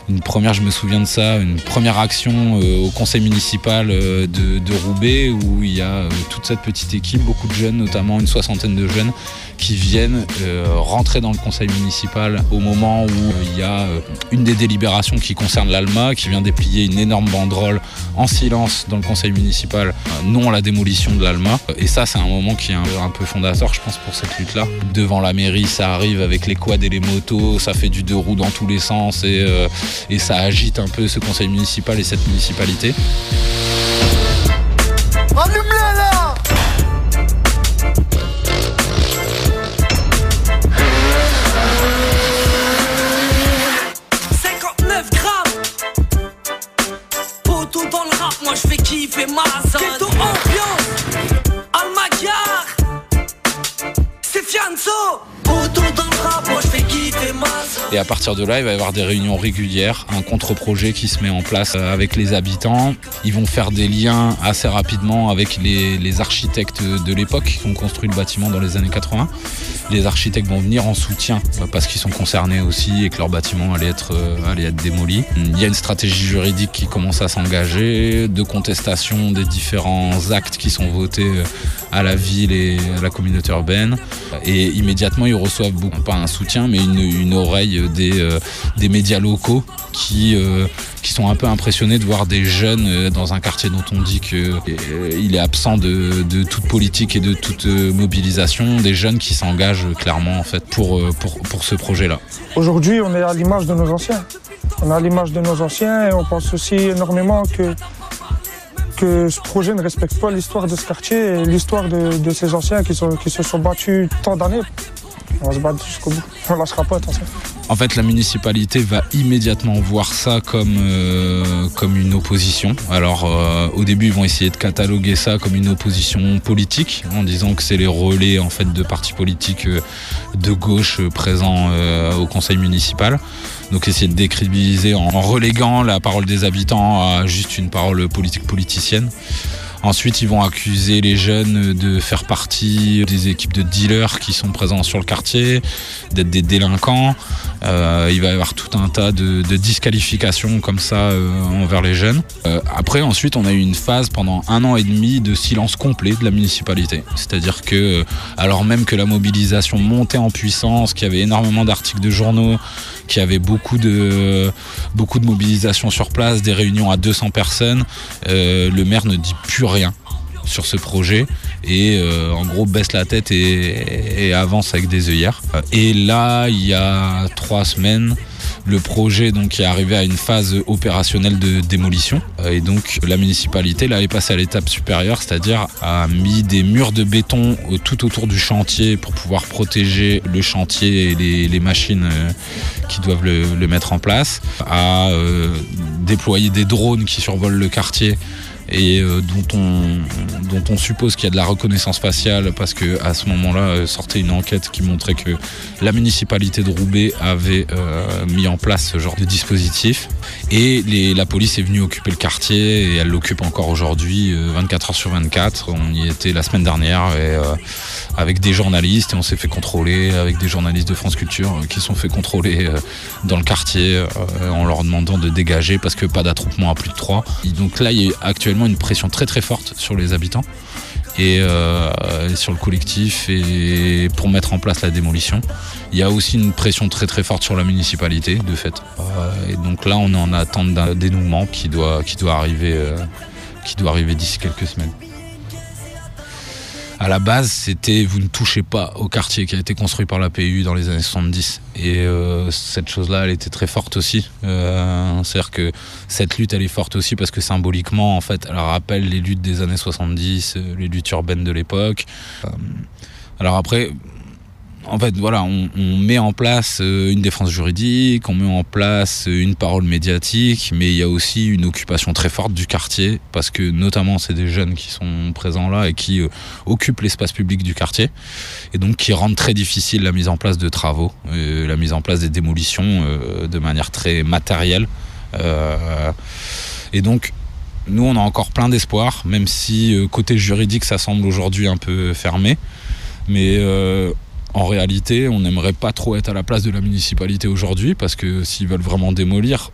Speaker 18: une première, je me souviens de ça, une première action euh, au conseil municipal euh, de, Roubaix où il y a euh, toute cette petite équipe, beaucoup de jeunes, notamment une soixantaine de jeunes qui viennent euh, rentrer dans le conseil municipal au moment où euh, il y a euh, une des délibérations qui concerne l'ALMA, qui vient déplier une énorme banderole en silence dans le conseil municipal, non à la démolition de l'ALMA. Et ça, c'est un moment qui est un, peu fondateur, je pense, pour cette lutte-là. Devant la mairie, ça arrive avec les quads et les motos, ça fait du deux roues dans tous les sens et, et ça agite un peu ce conseil municipal et cette municipalité. Et à partir de là, il va y avoir des réunions régulières, un contre-projet qui se met en place euh, avec les habitants. Ils vont faire des liens assez rapidement avec les, architectes de l'époque qui ont construit le bâtiment dans les années 80. Les architectes vont venir en soutien euh, parce qu'ils sont concernés aussi et que leur bâtiment allait être, euh, allait être démoli. Il y a une stratégie juridique qui commence à s'engager, de contestation des différents actes qui sont votés à la ville et à la communauté urbaine. Et immédiatement, ils reçoivent beaucoup, pas un soutien, mais une, oreille des, euh, des médias locaux qui, euh, qui sont un peu impressionnés de voir des jeunes euh, dans un quartier dont on dit qu'il est absent de, de toute politique et de toute mobilisation, des jeunes qui s'engagent clairement en fait pour, pour, pour ce projet-là.
Speaker 28: Aujourd'hui, on est à l'image de nos anciens. On est à l'image de nos anciens et on pense aussi énormément que, que ce projet ne respecte pas l'histoire de ce quartier et l'histoire de, de ces anciens qui, sont, qui se sont battus tant d'années. On va se battre jusqu'au bout. On ne lâchera pas, attention.
Speaker 18: En fait, la municipalité va immédiatement voir ça comme, euh, une opposition. Alors, euh, au début, ils vont essayer de cataloguer ça comme une opposition politique, en disant que c'est les relais en fait de partis politiques euh, de gauche présents au conseil municipal. Donc, essayer de décrédibiliser en reléguant la parole des habitants à juste une parole politique politicienne. Ensuite, ils vont accuser les jeunes de faire partie des équipes de dealers qui sont présents sur le quartier, d'être des délinquants. Euh, il va y avoir tout un tas de, disqualifications comme ça euh, envers les jeunes. Euh, après, ensuite, on a eu une phase pendant un an et demi de silence complet de la municipalité. C'est-à-dire que, alors même que la mobilisation montait en puissance, qu'il y avait énormément d'articles de journaux, qu'il y avait beaucoup de, beaucoup mobilisation sur place, des réunions à 200 personnes, euh, le maire ne dit plus rien sur ce projet et euh, en gros baisse la tête et avance avec des œillères. Et là, il y a trois semaines, le projet donc est arrivé à une phase opérationnelle de démolition. Euh, et donc la municipalité là est passée à l'étape supérieure, c'est-à-dire a mis des murs de béton euh, tout autour du chantier pour pouvoir protéger le chantier et les, machines euh, qui doivent le, mettre en place, a déployé des drones qui survolent le quartier et euh, dont, on, suppose qu'il y a de la reconnaissance faciale parce que à ce moment-là euh, sortait une enquête qui montrait que la municipalité de Roubaix avait euh, mis en place ce genre de dispositif et la police est venue occuper le quartier et elle l'occupe encore aujourd'hui euh, 24 heures sur 24 on y était la semaine dernière et, euh, avec des journalistes et on s'est fait contrôler avec des journalistes de France Culture euh, qui sont fait contrôler euh, dans le quartier euh, en leur demandant de dégager parce que pas d'attroupement à plus de 3 donc là il y a actuellement une pression très très forte sur les habitants et, euh, sur le collectif et pour mettre en place la démolition. Il y a aussi une pression très très forte sur la municipalité de fait. Euh, et donc là on est en attente d'un dénouement qui doit, qui doit arriver, euh, qui doit arriver d'ici quelques semaines. À la base, c'était vous ne touchez pas au quartier qui a été construit par la PU dans les années 70. Et euh, cette chose-là, elle était très forte aussi. Euh, C'est-à-dire que cette lutte, elle est forte aussi parce que symboliquement, en fait, elle rappelle les luttes des années 70, euh, les luttes urbaines de l'époque. Euh, alors après, en fait, voilà, on, met en place euh, une défense juridique, on met en place euh, une parole médiatique, mais il y a aussi une occupation très forte du quartier, parce que notamment c'est des jeunes qui sont présents là et qui euh, occupent l'espace public du quartier, et donc qui rendent très difficile la mise en place de travaux, la mise en place des démolitions de manière très matérielle. Et donc, nous, on a encore plein d'espoir, même si côté juridique, ça semble aujourd'hui un peu fermé. Mais en réalité, on n'aimerait pas trop être à la place de la municipalité aujourd'hui, parce que s'ils veulent vraiment démolir,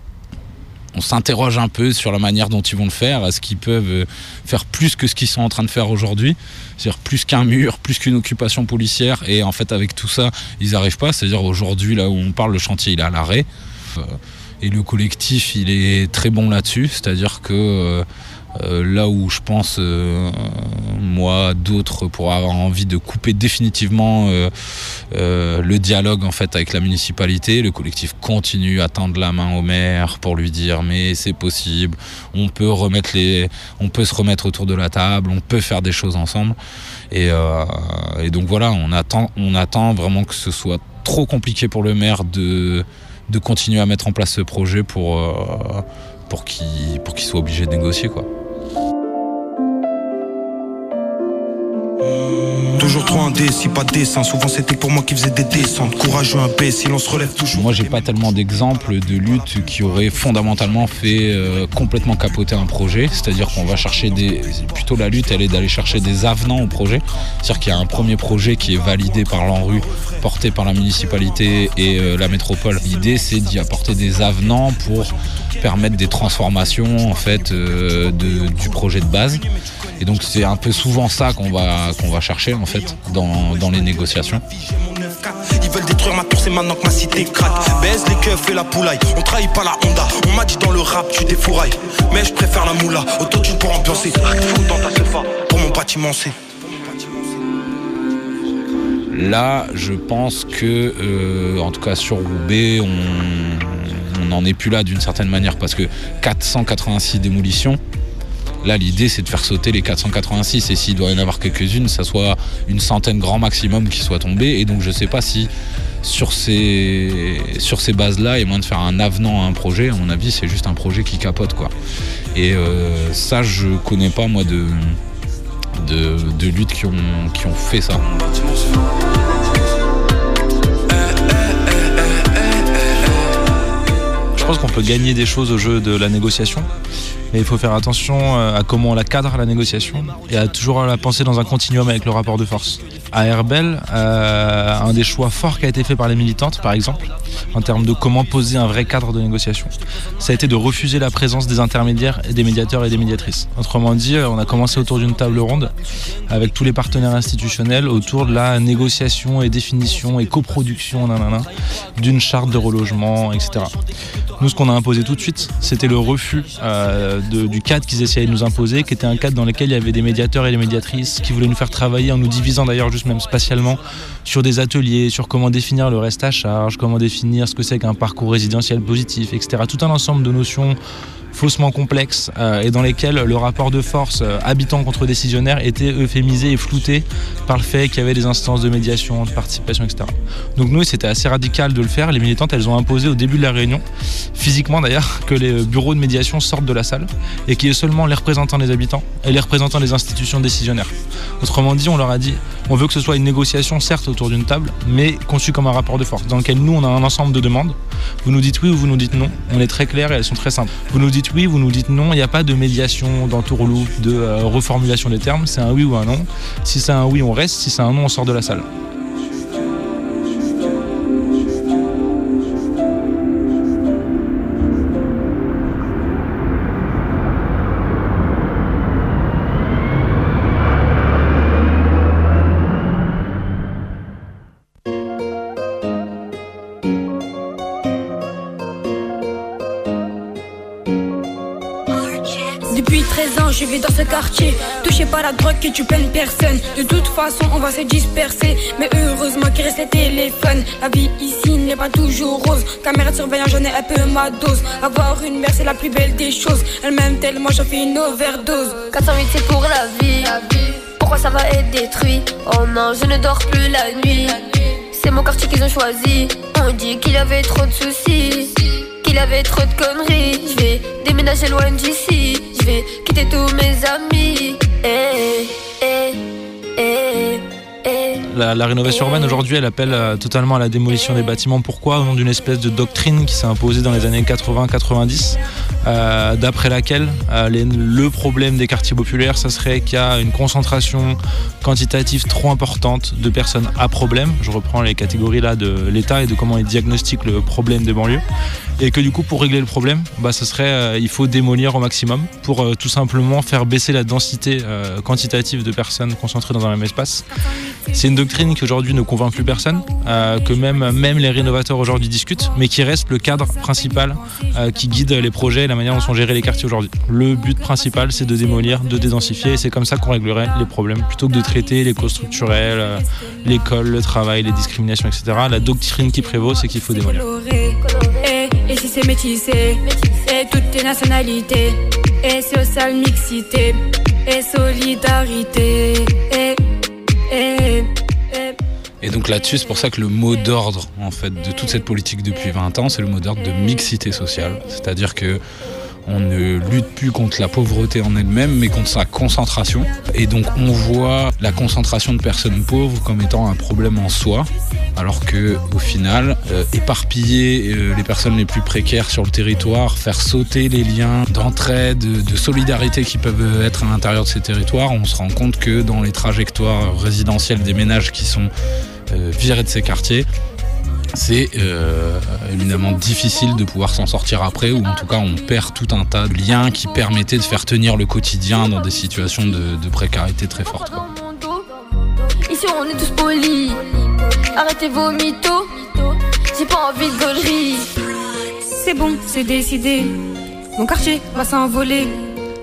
Speaker 18: on s'interroge un peu sur la manière dont ils vont le faire. Est-ce qu'ils peuvent euh, faire plus que ce qu'ils sont en train de faire aujourd'hui C'est-à-dire plus qu'un mur, plus qu'une occupation policière. Et en fait, avec tout ça, ils n'arrivent pas. C'est-à-dire aujourd'hui, là où on parle, le chantier, il est à l'arrêt. Euh, et le collectif, il est très bon là-dessus. C'est-à-dire que euh, là où je pense, euh, moi, d'autres pourraient avoir envie de couper définitivement euh, le dialogue en fait avec la municipalité, le collectif continue à tendre la main au maire pour lui dire mais c'est possible, on peut se remettre autour de la table, on peut faire des choses ensemble. Et, donc voilà, on attend, vraiment que ce soit trop compliqué pour le maire de continuer à mettre en place ce projet pour, pour qu'il soit obligé de négocier. Quoi. Oh.
Speaker 21: Toujours trop indécis, pas de dessin. Souvent c'était pour moi qui faisais des descentes. Courageux, imbécile, on se relève toujours.
Speaker 18: Moi, j'ai pas tellement d'exemples de luttes qui auraient fondamentalement fait euh, complètement capoter un projet. C'est-à-dire qu'on va chercher des. Plutôt la lutte, elle est d'aller chercher des avenants au projet. C'est-à-dire qu'il y a un premier projet qui est validé par l'ANRU, porté par la municipalité et euh, la métropole. L'idée, c'est d'y apporter des avenants pour permettre des transformations en fait euh, du projet de base. Et donc c'est un peu souvent ça qu'on va qu'on va chercher en fait dans, dans les négociations.
Speaker 21: Ils veulent détruire ma tour
Speaker 29: c'est maintenant que ma cité craque. Baise les keufs et la poulaille. On trahit pas la Honda. On m'a dit dans le rap, tu défourailles. Mais je préfère la moula. Autotune pour ambiancer. Fou dans ta sofa. Pour mon bâtiment, c'est.
Speaker 18: Là, je pense que, euh, en tout cas sur Roubaix, on n'en est plus là d'une certaine manière parce que 486 démolitions. Là, l'idée, c'est de faire sauter les 486 et s'il doit y en avoir quelques-unes, ça soit une centaine grand maximum qui soient tombées. Et donc, je sais pas si sur ces, bases-là, a moyen de faire un avenant à un projet. À mon avis, c'est juste un projet qui capote, quoi. Et euh, ça, je connais pas, moi, de, luttes qui ont fait ça.
Speaker 19: Je pense qu'on peut gagner des choses au jeu de la négociation, mais il faut faire attention euh, à comment on la cadre la négociation et à toujours la penser dans un continuum avec le rapport de force. À Herbel, euh, un des choix forts qui a été fait par les militantes, par exemple, en termes de comment poser un vrai cadre de négociation, ça a été de refuser la présence des intermédiaires et des médiateurs et des médiatrices. Autrement dit, on a commencé autour d'une table ronde avec tous les partenaires institutionnels autour de la négociation et définition et coproduction d'une charte de relogement, etc. Nous, ce qu'on a imposé tout de suite, c'était le refus euh, du cadre qu'ils essayaient de nous imposer, qui était un cadre dans lequel il y avait des médiateurs et des médiatrices qui voulaient nous faire travailler en nous divisant d'ailleurs juste même spatialement sur des ateliers, sur comment définir le reste à charge, comment définir ce que c'est qu'un parcours résidentiel positif, etc. Tout un ensemble de notions faussement complexes euh, et dans lesquelles le rapport de force euh, habitant contre décisionnaire était euphémisé et flouté par le fait qu'il y avait des instances de médiation, de participation, etc. Donc nous, c'était assez radical de le faire. Les militantes, elles ont imposé au début de la réunion, physiquement d'ailleurs, que les bureaux de médiation sortent de la salle et qu'il y ait seulement les représentants des habitants et les représentants des institutions décisionnaires. Autrement dit, on leur a dit, on veut que ce soit une négociation, certes, autour d'une table, mais conçue comme un rapport de force, dans lequel nous, on a un ensemble de demandes. Vous nous dites oui ou vous nous dites non. On est très clair et elles sont très simples. Vous nous dites oui, vous nous dites non. Il n'y a pas de médiation, d'entourloupe, de euh, reformulation des termes. C'est un oui ou un non. Si c'est un oui, on reste. Si c'est un non, on sort de la salle.
Speaker 30: Quartier. Touché par la drogue qui tue plein de personnes. De toute façon, on va se disperser. Mais heureusement qu'il reste les téléphones. La vie ici n'est pas toujours rose. Caméra de surveillance, j'en ai un peu ma dose. Avoir une mère, c'est la plus belle des choses. Elle m'aime tellement, j'en fais une overdose.
Speaker 31: 408 c'est pour la vie. Pourquoi ça va être détruit? Oh non, je ne dors plus la nuit. C'est mon quartier qu'ils ont choisi. On dit qu'il avait trop de soucis, qu'il avait trop de conneries. Je vais déménager loin d'ici. Eh, eh, eh.
Speaker 19: La, rénovation urbaine aujourd'hui, elle appelle euh, totalement à la démolition des bâtiments. Pourquoi Au nom d'une espèce de doctrine qui s'est imposée dans les années 80-90, euh, d'après laquelle euh, le problème des quartiers populaires, ça serait qu'il y a une concentration quantitative trop importante de personnes à problème. Je reprends les catégories là de l'État et de comment il diagnostique le problème des banlieues. Et que du coup, pour régler le problème, bah, ce serait, euh, il faut démolir au maximum pour euh, tout simplement faire baisser la densité euh, quantitative de personnes concentrées dans un même espace. C'est une doctrine qui aujourd'hui ne convainc plus personne, que même, même les rénovateurs aujourd'hui discutent, mais qui reste le cadre principal qui guide les projets et la manière dont sont gérés les quartiers aujourd'hui. Le but principal, c'est de démolir, de dédensifier, et c'est comme ça qu'on réglerait les problèmes, plutôt que de traiter les causes structurelles, l'école, le travail, les discriminations, etc. La doctrine qui prévaut, c'est qu'il faut démolir.
Speaker 30: Et. Et
Speaker 18: donc là-dessus, c'est pour ça que le mot d'ordre, en fait, de toute cette politique depuis 20 ans, c'est le mot d'ordre de mixité sociale. C'est-à-dire que on ne lutte plus contre la pauvreté en elle-même, mais contre sa concentration. Et donc on voit la concentration de personnes pauvres comme étant un problème en soi, alors que au final, euh, éparpiller euh, les personnes les plus précaires sur le territoire, faire sauter les liens d'entraide, de, solidarité qui peuvent être à l'intérieur de ces territoires, on se rend compte que dans les trajectoires résidentielles des ménages qui sont euh, virés de ces quartiers, c'est euh, évidemment difficile de pouvoir s'en sortir après, ou en tout cas on perd tout un tas de liens qui permettaient de faire tenir le quotidien dans des situations de, de précarité très fortes. quoi.
Speaker 31: Ici on est tous polis. Arrêtez vos mythos. j'ai pas envie de gaulerie.
Speaker 30: C'est bon, c'est décidé. Mon quartier va s'envoler.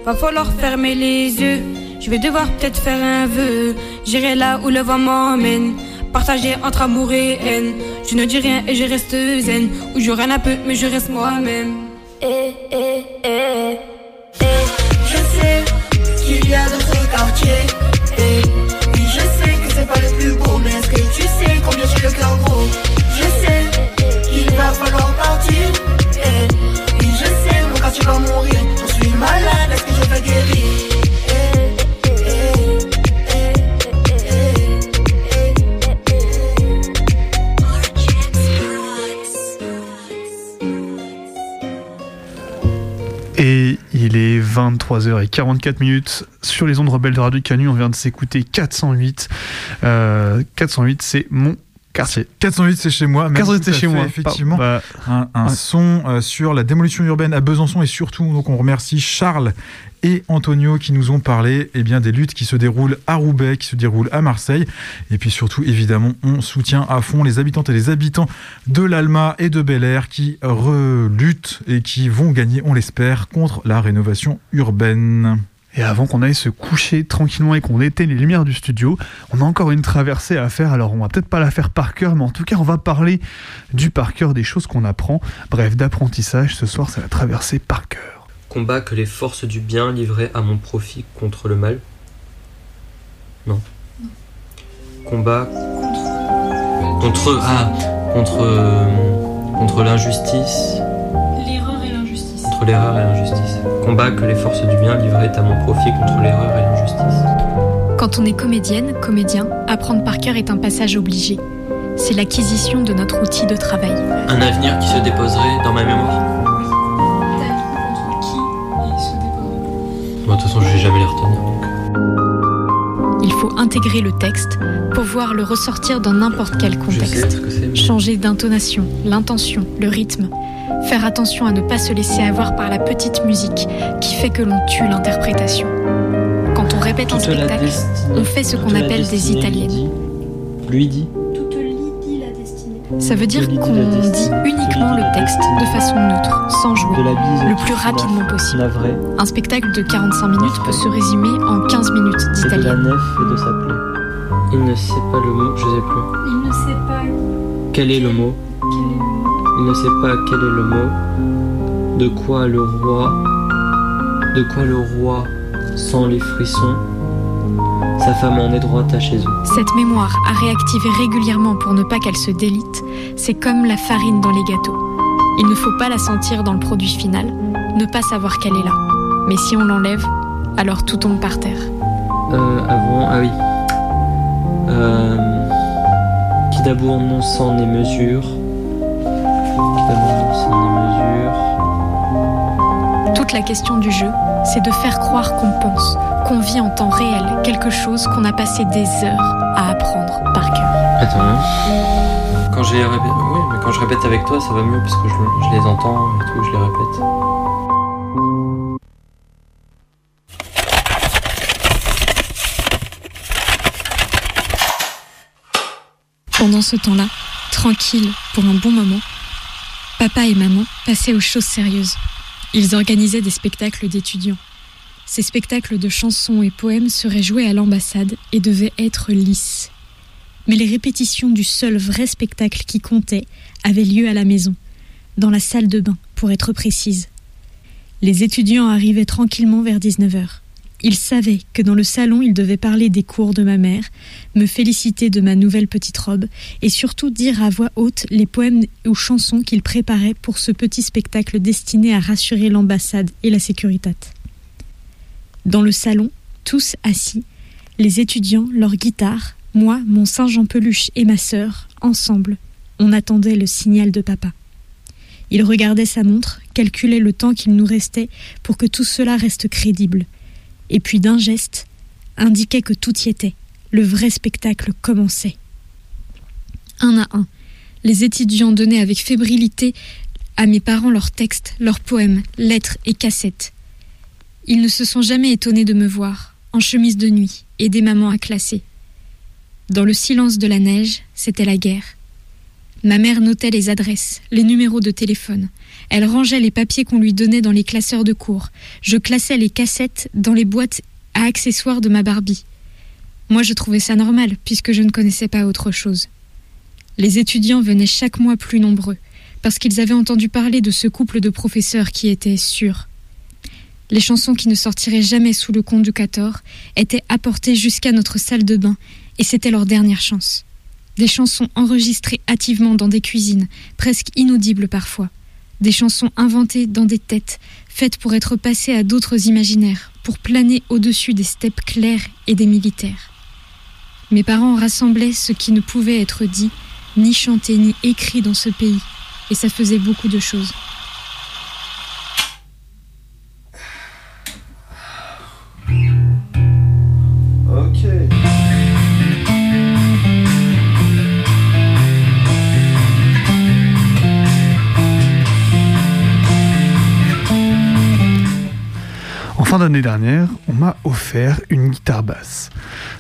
Speaker 30: Va falloir fermer les yeux. Je vais devoir peut-être faire un vœu. J'irai là où le vent m'emmène. Partagé entre amour et haine. Je ne dis rien et je reste zen. Où je râle un peu, mais je reste moi-même.
Speaker 31: Eh, eh, eh, eh.
Speaker 32: Je sais qu'il y a d'autres quartiers. Et oui, je sais que c'est pas le plus beau, mais est-ce que tu sais combien j'ai le cœur gros? Je sais qu'il va falloir partir. Et oui, je sais, mon quartier va mourir. Je suis malade, est-ce que je vais guérir?
Speaker 12: Il est 23h44 minutes sur les ondes rebelles de Radio Canu. On vient de s'écouter 408. Euh, 408, c'est mon quartier.
Speaker 13: 408, c'est chez moi. même
Speaker 12: 408,
Speaker 13: tout à
Speaker 12: c'est chez moi.
Speaker 13: Effectivement,
Speaker 12: Bah,
Speaker 13: un, un
Speaker 12: ouais.
Speaker 13: son euh, sur la démolition urbaine à Besançon et surtout, donc on remercie Charles et Antonio qui nous ont parlé eh bien, des luttes qui se déroulent à Roubaix, qui se déroulent à Marseille. Et puis surtout, évidemment, on soutient à fond les habitantes et les habitants de l'Alma et de Bel Air qui reluttent et qui vont gagner, on l'espère, contre la rénovation urbaine.
Speaker 12: Et avant qu'on aille se coucher tranquillement et qu'on éteigne les lumières du studio, on a encore une traversée à faire. Alors on va peut-être pas la faire par cœur, mais en tout cas on va parler du par cœur des choses qu'on apprend. Bref, d'apprentissage. Ce soir, c'est la traversée par cœur.
Speaker 33: Combat que les forces du bien livraient à mon profit contre le mal Non. Combat contre ah contre euh, contre
Speaker 30: et l'injustice.
Speaker 33: Contre l'erreur et l'injustice. Combat que les forces du bien livraient à mon profit contre l'erreur et l'injustice.
Speaker 34: Quand on est comédienne, comédien, apprendre par cœur est un passage obligé. C'est l'acquisition de notre outil de travail.
Speaker 33: Un avenir qui se déposerait dans ma mémoire. Bon, de toute façon, je vais jamais les retenir.
Speaker 34: Faut intégrer le texte pour voir le ressortir dans n'importe quel contexte. Changer d'intonation, l'intention, le rythme. Faire attention à ne pas se laisser avoir par la petite musique qui fait que l'on tue l'interprétation. Quand on répète un spectacle, on fait ce qu'on appelle des italiennes.
Speaker 33: dit- Lui dit
Speaker 34: Ça veut dire qu'on dit uniquement le texte de façon neutre, sans jouer,
Speaker 33: De la bise
Speaker 34: le plus rapidement possible. Un spectacle de 45 minutes peut se résumer en 15 minutes
Speaker 33: la
Speaker 34: d'italien.
Speaker 33: nef et de sa plaie. Il ne sait pas le mot, je sais plus.
Speaker 30: Il ne sait pas
Speaker 33: Quel est le mot? Il ne sait pas quel est le mot. De quoi le roi De quoi le roi sent les frissons? Sa femme en est droite à chez eux.
Speaker 34: Cette mémoire à réactiver régulièrement pour ne pas qu'elle se délite, c'est comme la farine dans les gâteaux. Il ne faut pas la sentir dans le produit final, ne pas savoir qu'elle est là. Mais si on l'enlève, alors tout tombe par terre.
Speaker 33: Euh, avant, ah oui. Euh, qui d'abord non sans les mesures. Qui d'abord non sans les mesures.
Speaker 34: Toute la question du jeu, c'est de faire croire qu'on pense, qu'on vit en temps réel quelque chose qu'on a passé des heures à apprendre par cœur.
Speaker 33: Attends. hein. Quand j'ai répété, oui, mais quand je répète avec toi, ça va mieux parce que je, je les entends et tout, je les répète.
Speaker 34: Pendant ce temps-là, tranquille pour un bon moment, papa et maman passaient aux choses sérieuses. Ils organisaient des spectacles d'étudiants. Ces spectacles de chansons et poèmes seraient joués à l'ambassade et devaient être lisses. Mais les répétitions du seul vrai spectacle qui comptait avaient lieu à la maison, dans la salle de bain, pour être précise. Les étudiants arrivaient tranquillement vers 19h. Ils savaient que dans le salon, ils devaient parler des cours de ma mère, me féliciter de ma nouvelle petite robe et surtout dire à voix haute les poèmes ou chansons qu'ils préparaient pour ce petit spectacle destiné à rassurer l'ambassade et la sécurité. Dans le salon, tous assis, les étudiants, leurs guitares, moi, mon Saint-Jean peluche et ma sœur, ensemble, on attendait le signal de papa. Il regardait sa montre, calculait le temps qu'il nous restait pour que tout cela reste crédible, et puis d'un geste, indiquait que tout y était. Le vrai spectacle commençait. Un à un, les étudiants donnaient avec fébrilité à mes parents leurs textes, leurs poèmes, lettres et cassettes. Ils ne se sont jamais étonnés de me voir, en chemise de nuit, aider maman à classer. Dans le silence de la neige, c'était la guerre. Ma mère notait les adresses, les numéros de téléphone. Elle rangeait les papiers qu'on lui donnait dans les classeurs de cours. Je classais les cassettes dans les boîtes à accessoires de ma Barbie. Moi, je trouvais ça normal, puisque je ne connaissais pas autre chose. Les étudiants venaient chaque mois plus nombreux, parce qu'ils avaient entendu parler de ce couple de professeurs qui était sûr. Les chansons qui ne sortiraient jamais sous le 14 étaient apportées jusqu'à notre salle de bain, et c'était leur dernière chance. Des chansons enregistrées hâtivement dans des cuisines, presque inaudibles parfois. Des chansons inventées dans des têtes, faites pour être passées à d'autres imaginaires, pour planer au-dessus des steppes claires et des militaires. Mes parents rassemblaient ce qui ne pouvait être dit, ni chanté, ni écrit dans ce pays, et ça faisait beaucoup de choses.
Speaker 12: En fin d'année dernière, on m'a offert une guitare basse.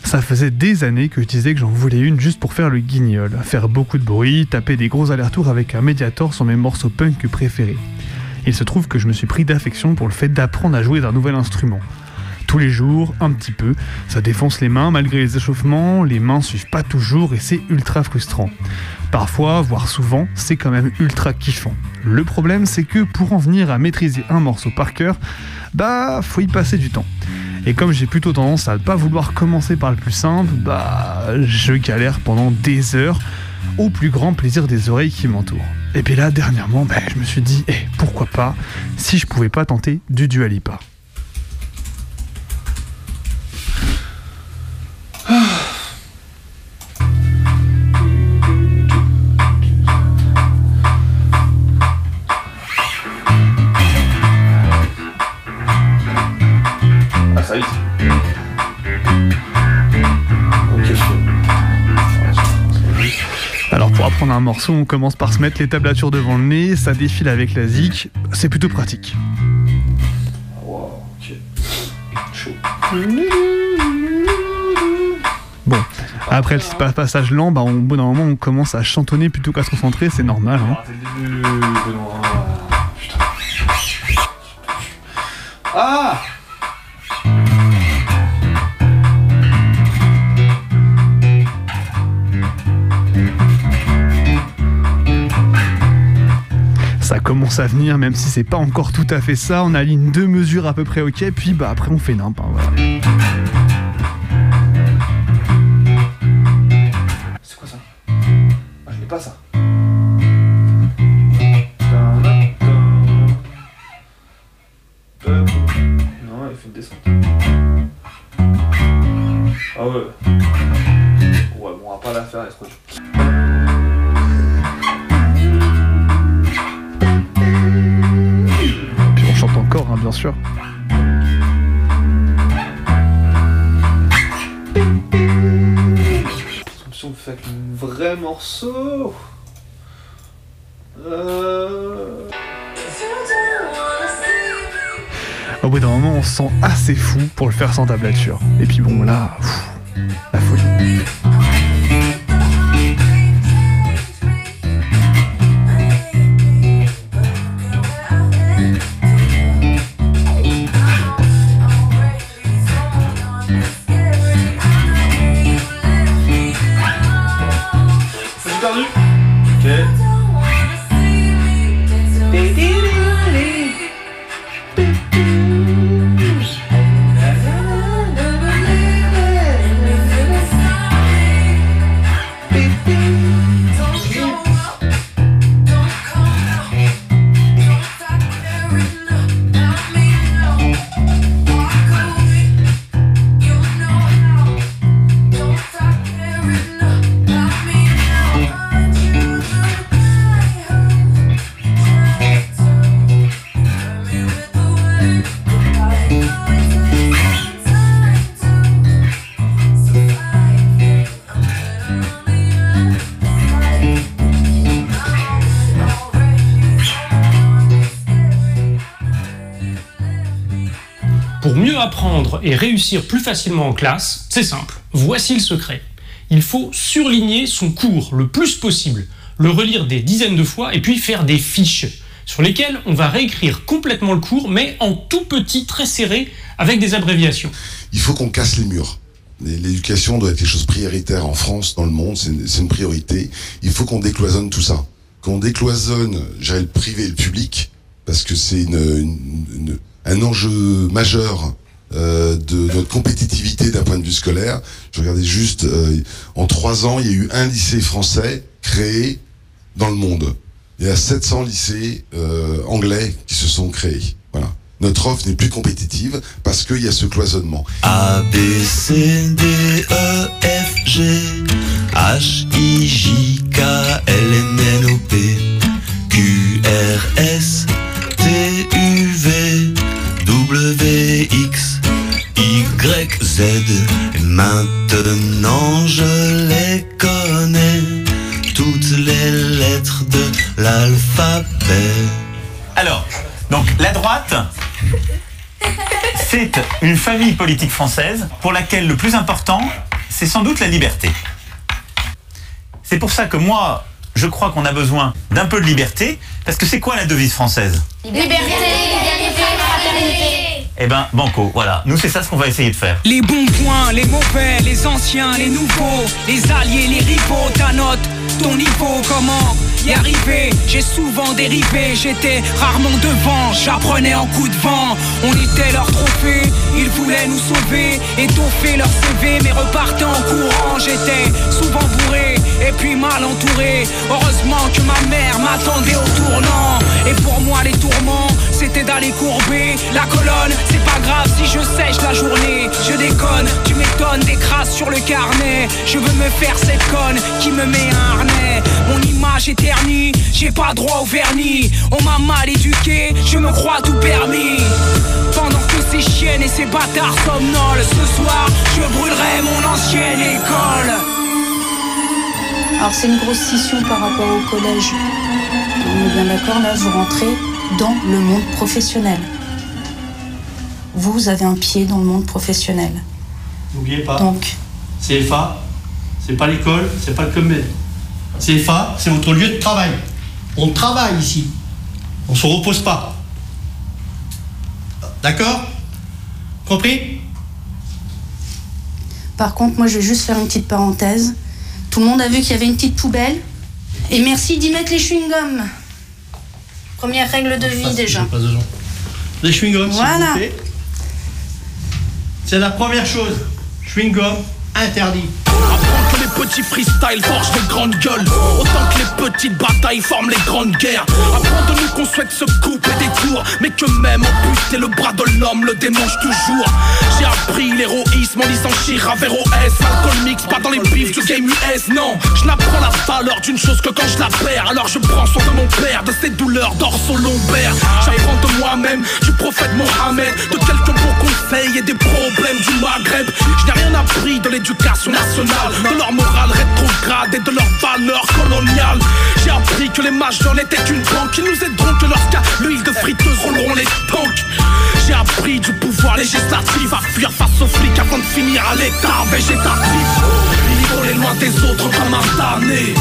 Speaker 12: Ça faisait des années que je disais que j'en voulais une juste pour faire le guignol, faire beaucoup de bruit, taper des gros allers-retours avec un médiator sur mes morceaux punk préférés. Il se trouve que je me suis pris d'affection pour le fait d'apprendre à jouer d'un nouvel instrument. Tous les jours, un petit peu, ça défonce les mains malgré les échauffements, les mains suivent pas toujours et c'est ultra frustrant. Parfois, voire souvent, c'est quand même ultra kiffant. Le problème, c'est que pour en venir à maîtriser un morceau par cœur, bah, faut y passer du temps. Et comme j'ai plutôt tendance à ne pas vouloir commencer par le plus simple, bah, je galère pendant des heures, au plus grand plaisir des oreilles qui m'entourent. Et puis là, dernièrement, bah, je me suis dit, eh, pourquoi pas, si je pouvais pas tenter du Dualipa. On commence par se mettre les tablatures devant le nez, ça défile avec la zik, c'est plutôt pratique. Bon, après le pas- passage lent, bah, on commence à chantonner plutôt qu'à se concentrer, c'est normal. hein.
Speaker 27: Ah
Speaker 12: commence à venir, même si c'est pas encore tout à fait ça. On aligne deux mesures à peu près ok, puis bah après on fait nimp. voilà. Sent assez fou pour le faire sans tablature. Et puis bon, là, la folie.
Speaker 35: Et réussir plus facilement en classe, c'est simple. Voici le secret. Il faut surligner son cours le plus possible.
Speaker 36: le relire des dizaines de fois et puis faire des fiches sur lesquelles on va réécrire complètement le cours, mais en tout petit, très serré, avec des abréviations.
Speaker 37: Il faut qu'on casse les murs. L'éducation doit être quelque chose de prioritaire en France, dans le monde, c'est une, priorité. Il faut qu'on décloisonne tout ça. Qu'on décloisonne, j'allais le privé et le public, parce que c'est un enjeu majeur euh, de notre compétitivité d'un point de vue scolaire. Je regardais juste, euh, en trois ans, il y a eu un lycée français créé dans le monde. Il y a 700 lycées euh, anglais qui se sont créés. Voilà. Notre offre n'est plus compétitive parce qu'il y a ce cloisonnement.
Speaker 38: A, B, C, D, E, F, G, H, I, J, K, L, M, N, O, P, Q, R, S, Z. Et maintenant je les connais, toutes les lettres de l'alphabet.
Speaker 14: Alors, donc la droite, c'est une famille politique française pour laquelle le plus important, c'est sans doute la liberté. C'est pour ça que moi, je crois qu'on a besoin d'un peu de liberté, parce que c'est quoi la devise française?
Speaker 39: Liberté.
Speaker 14: Eh ben, banco, voilà. Nous, c'est ça ce qu'on va essayer de faire.
Speaker 40: Les bons points, les mauvais, les anciens, les nouveaux, les alliés, les rivaux, ta note, ton niveau, comment y arriver? J'ai souvent dérivé, j'étais rarement devant, j'apprenais en coup de vent. On était leur trophée, ils voulaient nous sauver, étoffer leur CV, mais repartaient en courant. J'étais souvent bourré et puis mal entouré. Heureusement que ma mère m'attendait au tournant. Et pour moi, les tourments, c'était d'aller courber la colonne. C'est pas grave si je sèche la journée. Je déconne, tu m'étonnes, des crasses sur le carnet. Je veux me faire cette conne qui me met un harnais. Mon image est ternie, j'ai pas droit au vernis. On m'a mal éduqué, je me crois tout permis. Pendant que ces chiennes et ces bâtards somnolent, ce soir, je brûlerai mon ancienne école.
Speaker 41: Alors c'est une grosse scission par rapport au collège. On est bien d'accord, là vous rentrez dans le monde professionnel. Vous avez un pied dans le monde professionnel.
Speaker 42: N'oubliez pas.
Speaker 41: Donc,
Speaker 42: CFA, c'est pas l'école, c'est pas le commerce. CFA, c'est votre lieu de travail. On travaille ici. On se repose pas. D'accord? Compris?
Speaker 41: Par contre, moi je vais juste faire une petite parenthèse. Tout le monde a vu qu'il y avait une petite poubelle? Et merci d'y mettre les chewing-gums. Première règle de vie déjà.
Speaker 42: Pas. Les chewing-gums,
Speaker 41: Voilà.
Speaker 42: C'est la première chose. Chewing-gum interdit.
Speaker 29: Les petits freestyle forgent des grandes gueules. Autant que les petites batailles forment les grandes guerres. Apprends de nous qu'on souhaite se couper des tours Mais que même amputer le bras de l'homme le démange toujours. J'ai appris l'héroïsme en lisant Shira vers OS Alcool mix, pas dans les bifs du game US Non, je n'apprends la valeur d'une chose que quand je la perds Alors je prends soin de mon père, de ses douleurs dorso-lombaires J'apprends de moi-même, du prophète Mohammed De quelques bons conseils et des problèmes du Maghreb. Je n'ai rien appris de l'éducation nationale De morale rétrograde et de leurs valeurs coloniales J'ai appris que les majors n'étaient qu'une banque Ils nous aideront que lorsqu'à l'huile de friteuse rouleront les tanks. J'ai appris du pouvoir législatif à fuir face aux flics avant de finir à l'état végétatif. Isolé loin des autres comme un damné.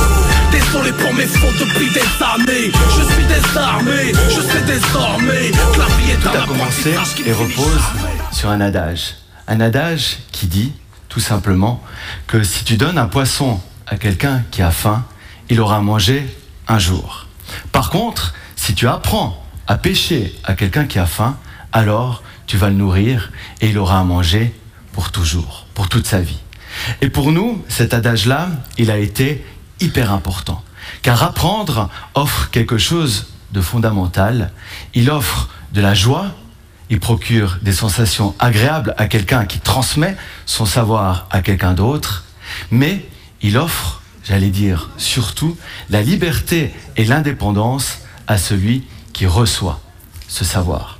Speaker 29: Désolé pour mes fautes depuis des années. Je suis désarmé, je sais désormais. Que la vie est
Speaker 43: Tout
Speaker 29: un
Speaker 43: a commencé et repose sur un adage. Un adage qui dit, tout simplement, que si tu donnes un poisson à quelqu'un qui a faim, il aura à manger un jour. Par contre, si tu apprends à pêcher à quelqu'un qui a faim, alors tu vas le nourrir et il aura à manger pour toujours, pour toute sa vie. Et pour nous, cet adage-là, il a été hyper important. Car apprendre offre quelque chose de fondamental. Il offre de la joie, il procure des sensations agréables à quelqu'un qui transmet son savoir à quelqu'un d'autre, mais il offre, j'allais dire surtout, la liberté et l'indépendance à celui qui reçoit ce savoir.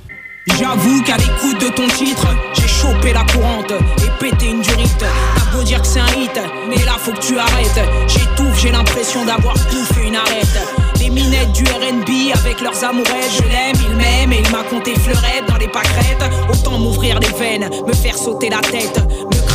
Speaker 40: J'avoue qu'à l'écoute de ton titre, j'ai chopé la courante et pété une durite. T'as beau dire que c'est un hit, mais là faut que tu arrêtes. J'étouffe, j'ai l'impression d'avoir bouffé une arête. Les minettes du RB avec leurs amourettes, je l'aime, il m'aime et il m'a compté fleurette dans les pâquerettes. Autant m'ouvrir les veines, me faire sauter la tête,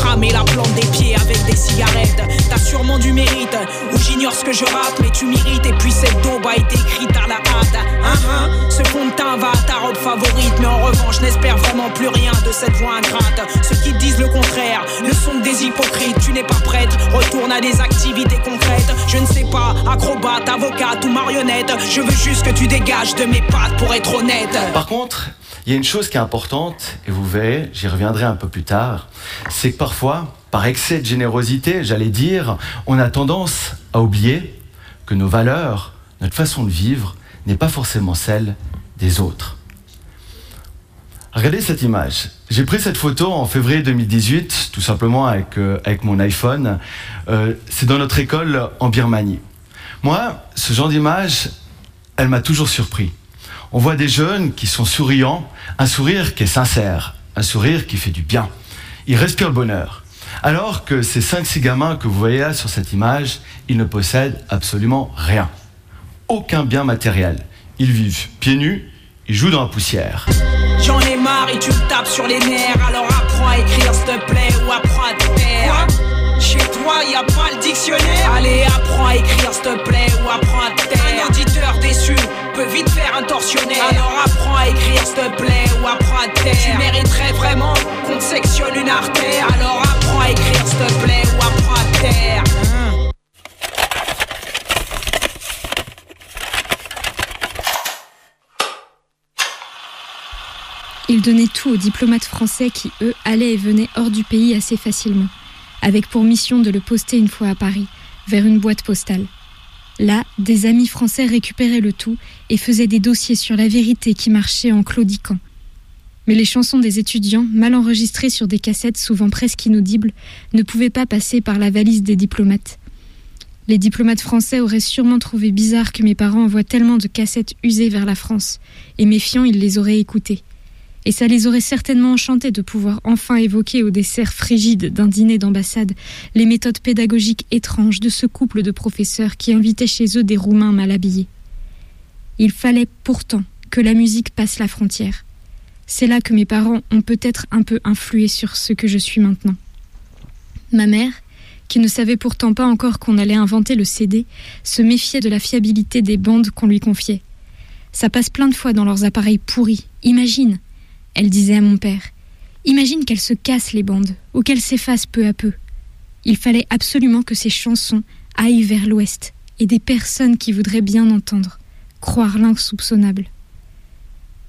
Speaker 40: cramer la plante des pieds avec des cigarettes. T'as sûrement du mérite, ou j'ignore ce que je rate, mais tu m'irrites. Et puis cette daube a été écrite à la hâte. Hein, hein, ce fond de teint va à ta robe favorite, mais en revanche, n'espère vraiment plus rien de cette voix ingrate. Ceux qui disent le contraire ne sont des hypocrites. Tu n'es pas prête, retourne à des activités concrètes. Je ne sais pas, acrobate, avocate ou marionnette. Je veux juste que tu dégages de mes pattes pour être honnête.
Speaker 43: Par contre, il y a une chose qui est importante, et vous verrez, j'y reviendrai un peu plus tard, c'est que parfois, par excès de générosité, j'allais dire, on a tendance à oublier que nos valeurs, notre façon de vivre, n'est pas forcément celle des autres. Regardez cette image. J'ai pris cette photo en février 2018, tout simplement avec, euh, mon iPhone. Euh, c'est dans notre école en Birmanie. Moi, ce genre d'image, elle m'a toujours surpris. On voit des jeunes qui sont souriants, un sourire qui est sincère, un sourire qui fait du bien. Ils respirent le bonheur. Alors que ces 5-6 gamins que vous voyez là sur cette image, ils ne possèdent absolument rien. Aucun bien matériel. Ils vivent pieds nus, ils jouent dans la poussière.
Speaker 40: J'en ai marre et tu tapes sur les nerfs. Alors apprends à écrire s'il te plaît ou apprends à te. Chez toi, y a pas le dictionnaire. Allez, apprends à écrire s'il te plaît ou apprends à taire. Un auditeur déçu peut vite faire un tortionnaire. Alors apprends à écrire s'il te plaît ou apprends à taire. Tu mériterais vraiment qu'on te sectionne une artère. Alors apprends à écrire s'il te plaît ou apprends à taire.
Speaker 34: Il donnait tout aux diplomates français qui, eux, allaient et venaient hors du pays assez facilement, avec pour mission de le poster une fois à Paris, vers une boîte postale. Là, des amis français récupéraient le tout et faisaient des dossiers sur la vérité qui marchait en claudiquant. Mais les chansons des étudiants, mal enregistrées sur des cassettes souvent presque inaudibles, ne pouvaient pas passer par la valise des diplomates. Les diplomates français auraient sûrement trouvé bizarre que mes parents envoient tellement de cassettes usées vers la France, et méfiants, ils les auraient écoutées. Et ça les aurait certainement enchantés de pouvoir enfin évoquer au dessert frigide d'un dîner d'ambassade les méthodes pédagogiques étranges de ce couple de professeurs qui invitaient chez eux des Roumains mal habillés. Il fallait pourtant que la musique passe la frontière. C'est là que mes parents ont peut-être un peu influé sur ce que je suis maintenant. Ma mère, qui ne savait pourtant pas encore qu'on allait inventer le CD, se méfiait de la fiabilité des bandes qu'on lui confiait. Ça passe plein de fois dans leurs appareils pourris. Imagine elle disait à mon père. Imagine qu'elles se cassent les bandes, ou qu'elles s'effacent peu à peu. Il fallait absolument que ces chansons aillent vers l'ouest, et des personnes qui voudraient bien entendre, croire l'insoupçonnable.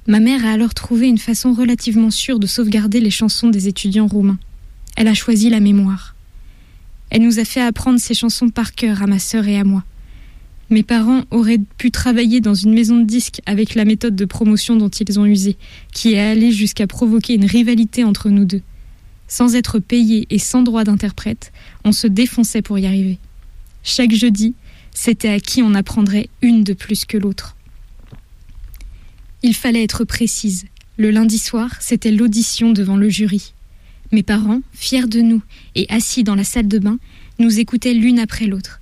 Speaker 34: Ma mère a alors trouvé une façon relativement sûre de sauvegarder les chansons des étudiants roumains. Elle a choisi la mémoire. Elle nous a fait apprendre ces chansons par cœur à ma sœur et à moi. Mes parents auraient pu travailler dans une maison de disques avec la méthode de promotion dont ils ont usé, qui est allée jusqu'à provoquer une rivalité entre nous deux. Sans être payés et sans droit d'interprète, on se défonçait pour y arriver. Chaque jeudi, c'était à qui on apprendrait une de plus que l'autre. Il fallait être précise. Le lundi soir, c'était l'audition devant le jury. Mes parents, fiers de nous et assis dans la salle de bain, nous écoutaient l'une après l'autre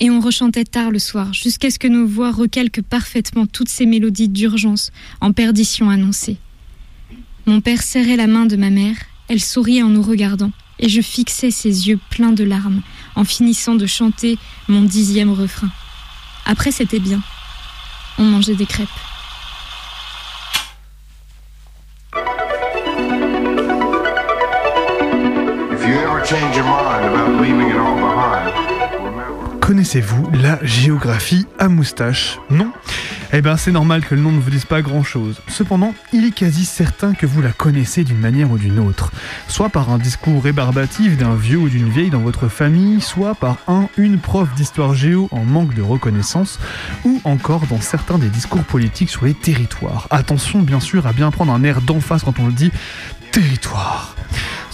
Speaker 34: et on rechantait tard le soir, jusqu'à ce que nos voix recalquent parfaitement toutes ces mélodies d'urgence en perdition annoncée. Mon père serrait la main de ma mère, elle souriait en nous regardant, et je fixais ses yeux pleins de larmes en finissant de chanter mon dixième refrain. Après, c'était bien. On mangeait des crêpes.
Speaker 12: Connaissez-vous la géographie à moustache Non Eh bien, c'est normal que le nom ne vous dise pas grand-chose. Cependant, il est quasi certain que vous la connaissez d'une manière ou d'une autre. Soit par un discours rébarbatif d'un vieux ou d'une vieille dans votre famille, soit par un, une prof d'histoire géo en manque de reconnaissance, ou encore dans certains des discours politiques sur les territoires. Attention, bien sûr, à bien prendre un air d'en face quand on le dit territoire.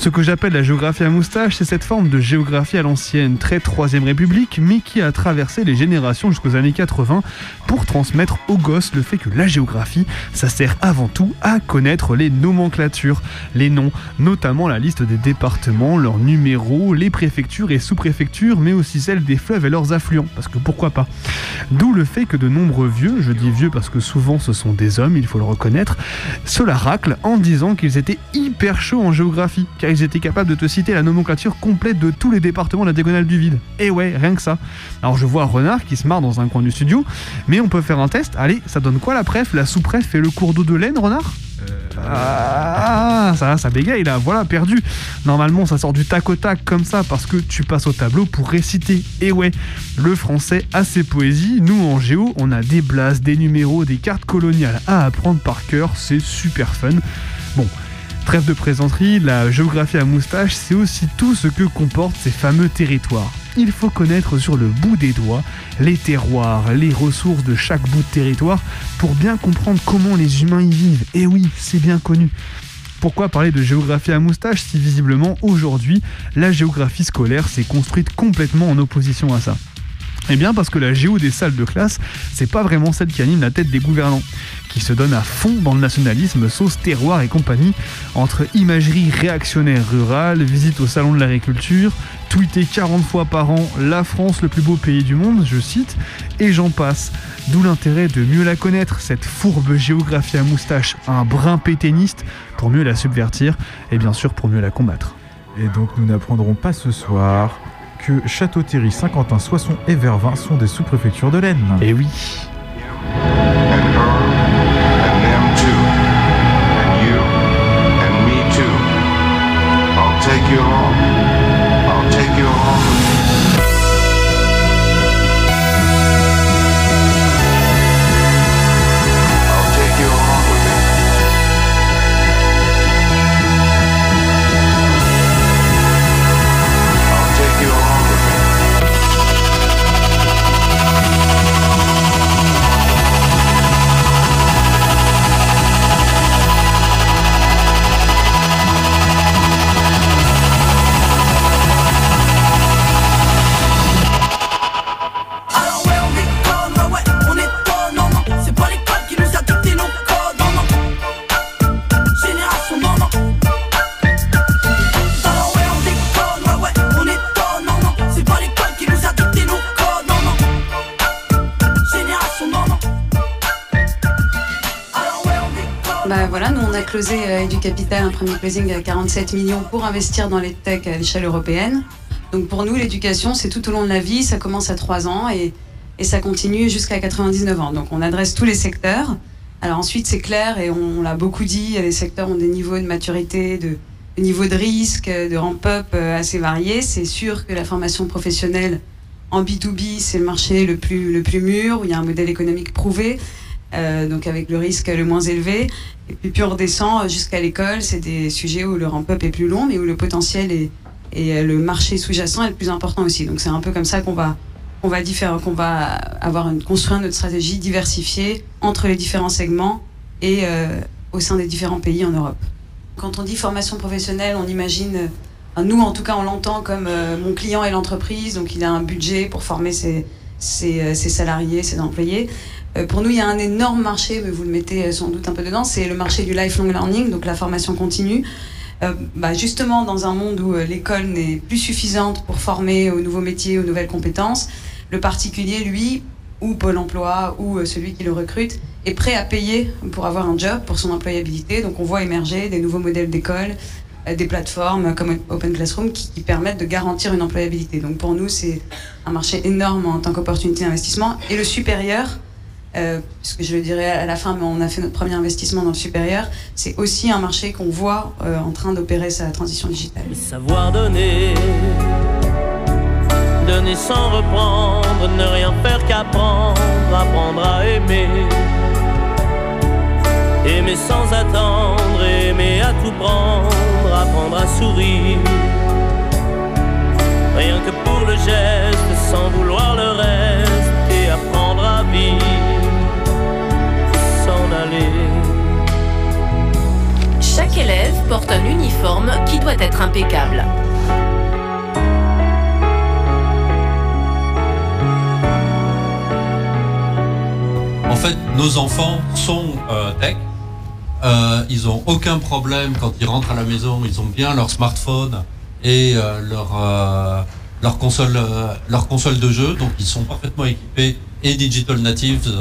Speaker 12: Ce que j'appelle la géographie à moustache, c'est cette forme de géographie à l'ancienne, très Troisième République, mais qui a traversé les générations jusqu'aux années 80 pour transmettre aux gosses le fait que la géographie, ça sert avant tout à connaître les nomenclatures, les noms, notamment la liste des départements, leurs numéros, les préfectures et sous-préfectures, mais aussi celles des fleuves et leurs affluents, parce que pourquoi pas? D'où le fait que de nombreux vieux, je dis vieux parce que souvent ce sont des hommes, il faut le reconnaître, se la raclent en disant qu'ils étaient hyper chauds en géographie, et j'étais capable de te citer la nomenclature complète de tous les départements de la diagonale du vide. Et ouais, rien que ça. Alors je vois Renard qui se marre dans un coin du studio, mais on peut faire un test. Allez, ça donne quoi la préf? La sous-préf fait le cours d'eau de laine, Renard? Ah, ça, ça bégaye là, voilà, perdu. Normalement, ça sort du tac au tac comme ça parce que tu passes au tableau pour réciter. Et ouais, le français a ses poésies. Nous, en géo, on a des blases, des numéros, des cartes coloniales à apprendre par cœur. C'est super fun. Bon. Trêve de présenterie, la géographie à moustache, c'est aussi tout ce que comportent ces fameux territoires. Il faut connaître sur le bout des doigts les terroirs, les ressources de chaque bout de territoire pour bien comprendre comment les humains y vivent. Et oui, c'est bien connu. Pourquoi parler de géographie à moustache si visiblement aujourd'hui la géographie scolaire s'est construite complètement en opposition à ça? Eh bien parce que la géo des salles de classe, c'est pas vraiment celle qui anime la tête des gouvernants, qui se donne à fond dans le nationalisme, sauce terroir et compagnie, entre imagerie réactionnaire rurale, visite au salon de l'agriculture, tweeter 40 fois par an la France le plus beau pays du monde, je cite, et j'en passe. D'où l'intérêt de mieux la connaître, cette fourbe géographie à moustache, un brin péténiste, pour mieux la subvertir et bien sûr pour mieux la combattre.
Speaker 13: Et donc nous n'apprendrons pas ce soir que Château-Thierry, Saint-Quentin, Soissons et Vervins sont des sous-préfectures de l'Aisne.
Speaker 12: Eh oui.
Speaker 42: Closing à 47 millions pour investir dans les tech à l'échelle européenne. Donc pour nous, l'éducation, c'est tout au long de la vie, ça commence à 3 ans et, et ça continue jusqu'à 99 ans. Donc on adresse tous les secteurs. Alors ensuite, c'est clair et on, l'a beaucoup dit, les secteurs ont des niveaux de maturité, de, de niveau de risque, de ramp-up euh, assez variés. C'est sûr que la formation professionnelle en B2B, c'est le marché le plus, le plus mûr, où il y a un modèle économique prouvé. Euh, donc avec le risque le moins élevé. Et puis, on redescend jusqu'à l'école, c'est des sujets où le ramp-up est plus long, mais où le potentiel et euh, le marché sous-jacent est le plus important aussi. Donc c'est un peu comme ça qu'on va, on va, diffé- qu'on va avoir construire notre stratégie diversifiée entre les différents segments et euh, au sein des différents pays en Europe. Quand on dit formation professionnelle, on imagine, euh, nous en tout cas on l'entend comme euh, mon client est l'entreprise, donc il a un budget pour former euh, ses salariés, ses employés. Euh, pour nous, il y a un énorme marché, mais vous le mettez euh, sans doute un peu dedans, c'est le marché du lifelong learning, donc la formation continue. Euh, bah, justement, dans un monde où l'école n'est plus suffisante pour former aux nouveaux métiers, aux nouvelles compétences, le particulier, lui, ou Pôle emploi, ou celui qui le recrute, est prêt à payer pour avoir un job, pour son employabilité. Donc on voit émerger des nouveaux modèles d'école, des plateformes comme Open Classroom qui permettent de garantir une employabilité. Donc pour nous, c'est un marché énorme en tant qu'opportunité d'investissement. Et le supérieur, euh, puisque je le dirai à la fin, mais on a fait notre premier investissement dans le supérieur, c'est aussi un marché qu'on voit euh, en train d'opérer sa transition digitale.
Speaker 44: Savoir donner, donner sans reprendre, ne rien faire qu'apprendre, apprendre à aimer. Aimer sans attendre, aimer à tout prendre, apprendre à sourire. Rien que pour le geste, sans vouloir le reste, et apprendre à vivre,
Speaker 45: Chaque élève porte un uniforme qui doit être impeccable.
Speaker 46: En fait, nos enfants sont euh, tech. Euh, ils ont aucun problème quand ils rentrent à la maison. Ils ont bien leur smartphone et euh, leur leur console leur console de jeu. Donc ils sont parfaitement équipés et digital natives.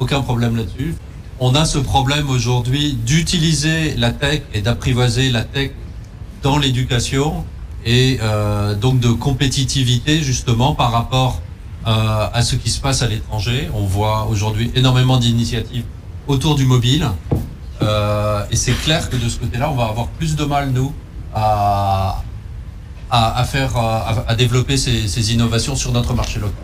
Speaker 46: aucun problème là-dessus. On a ce problème aujourd'hui d'utiliser la tech et d'apprivoiser la tech dans l'éducation et euh, donc de compétitivité justement par rapport euh, à ce qui se passe à l'étranger. On voit aujourd'hui énormément d'initiatives autour du mobile euh, et c'est clair que de ce côté-là, on va avoir plus de mal nous à, à, faire développer ces, innovations sur notre marché local.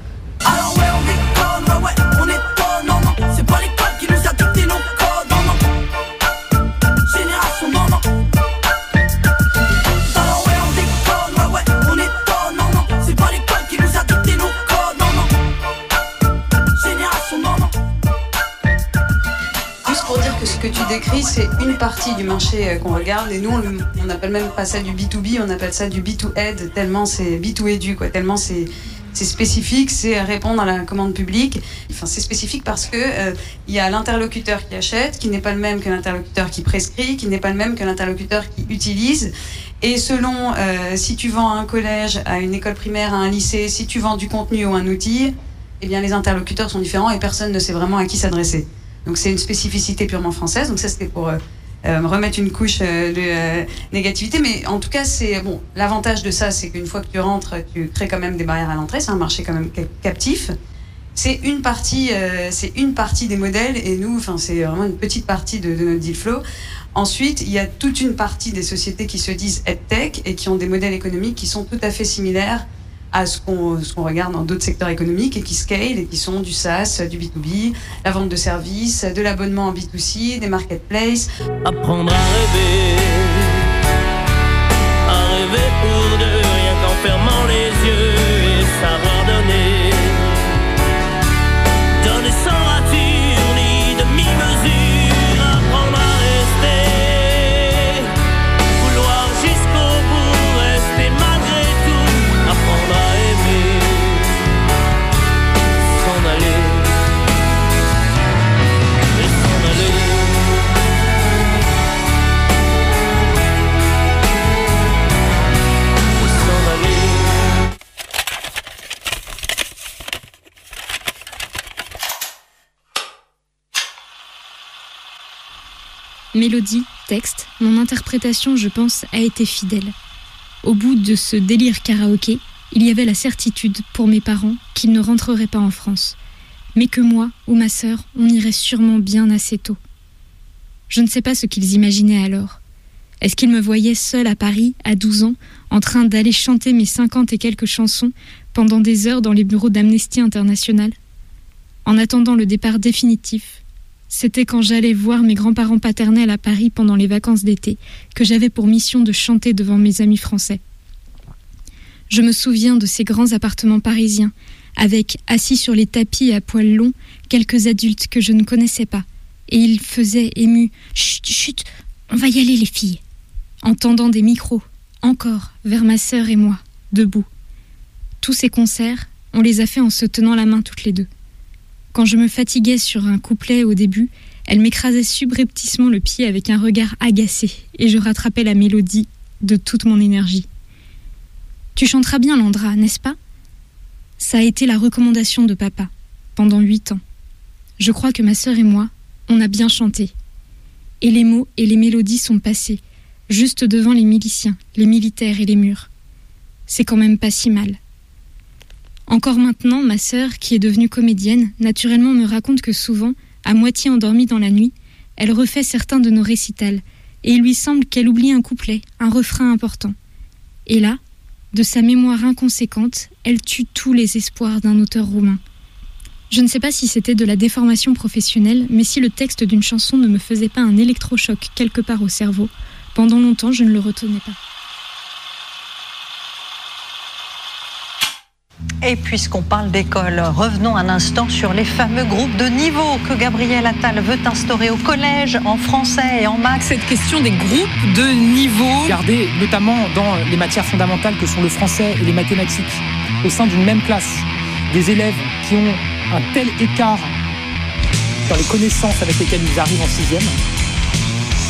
Speaker 42: Que tu décris, c'est une partie du marché euh, qu'on regarde. Et nous, on le- on n'appelle même pas ça du B2B, on appelle ça du B2Ed, tellement c'est B2Edu, quoi. Tellement c'est. Spécifique, c'est répondre à la commande publique. Enfin, c'est spécifique parce que euh, y a l'interlocuteur qui achète, qui n'est pas le même que l'interlocuteur qui prescrit, qui n'est pas le même que l'interlocuteur qui utilise. Et selon euh, si tu vends à un collège, à une école primaire, à un lycée, si tu vends du contenu ou un outil, eh bien les interlocuteurs sont différents et personne ne sait vraiment à qui s'adresser. Donc c'est une spécificité purement française. Donc ça c'était pour euh, remettre une couche euh, de euh, négativité. Mais en tout cas, c'est bon. L'avantage de ça, c'est qu'une fois que tu rentres, tu crées quand même des barrières à l'entrée. C'est un marché quand même ca- captif. C'est une partie, c'est une partie des modèles et nous, enfin c'est vraiment une petite partie de, de notre deal flow. Ensuite, il y a toute une partie des sociétés qui se disent EdTech et qui ont des modèles économiques qui sont tout à fait similaires à ce qu'on qu'on regarde dans d'autres secteurs économiques et qui scale et qui sont du SaaS, du B2B, la vente de services, de l'abonnement en B2C, des marketplaces.
Speaker 44: Apprendre à rêver, à rêver pour deux,
Speaker 34: Mélodie, texte, mon interprétation, je pense, a été fidèle. Au bout de ce délire karaoké, il y avait la certitude pour mes parents qu'ils ne rentreraient pas en France, mais que moi ou ma sœur, on irait sûrement bien assez tôt. Je ne sais pas ce qu'ils imaginaient alors. Est-ce qu'ils me voyaient seule à Paris, à 12 ans, en train d'aller chanter mes 50 et quelques chansons pendant des heures dans les bureaux d'Amnesty International? En attendant le départ définitif, c'était quand j'allais voir mes grands-parents paternels à Paris pendant les vacances d'été que j'avais pour mission de chanter devant mes amis français. Je me souviens de ces grands appartements parisiens, avec, assis sur les tapis à poils longs, quelques adultes que je ne connaissais pas. Et ils faisaient émus Chut, chut, on va y aller, les filles. Entendant des micros, encore, vers ma sœur et moi, debout. Tous ces concerts, on les a faits en se tenant la main toutes les deux. Quand je me fatiguais sur un couplet au début, elle m'écrasait subrepticement le pied avec un regard agacé, et je rattrapais la mélodie de toute mon énergie. Tu chanteras bien, Landra, n'est-ce pas? Ça a été la recommandation de papa, pendant huit ans. Je crois que ma sœur et moi, on a bien chanté. Et les mots et les mélodies sont passés, juste devant les miliciens, les militaires et les murs. C'est quand même pas si mal. Encore maintenant, ma sœur, qui est devenue comédienne, naturellement me raconte que souvent, à moitié endormie dans la nuit, elle refait certains de nos récitals, et il lui semble qu'elle oublie un couplet, un refrain important. Et là, de sa mémoire inconséquente, elle tue tous les espoirs d'un auteur roumain. Je ne sais pas si c'était de la déformation professionnelle, mais si le texte d'une chanson ne me faisait pas un électrochoc quelque part au cerveau, pendant longtemps je ne le retenais pas.
Speaker 47: Et puisqu'on parle d'école, revenons un instant sur les fameux groupes de niveau que Gabriel Attal veut instaurer au collège, en français et en maths.
Speaker 48: Cette question des groupes de niveau. Regardez notamment dans les matières fondamentales que sont le français et les mathématiques, au sein d'une même classe, des élèves qui ont un tel écart dans les connaissances avec lesquelles ils arrivent en sixième.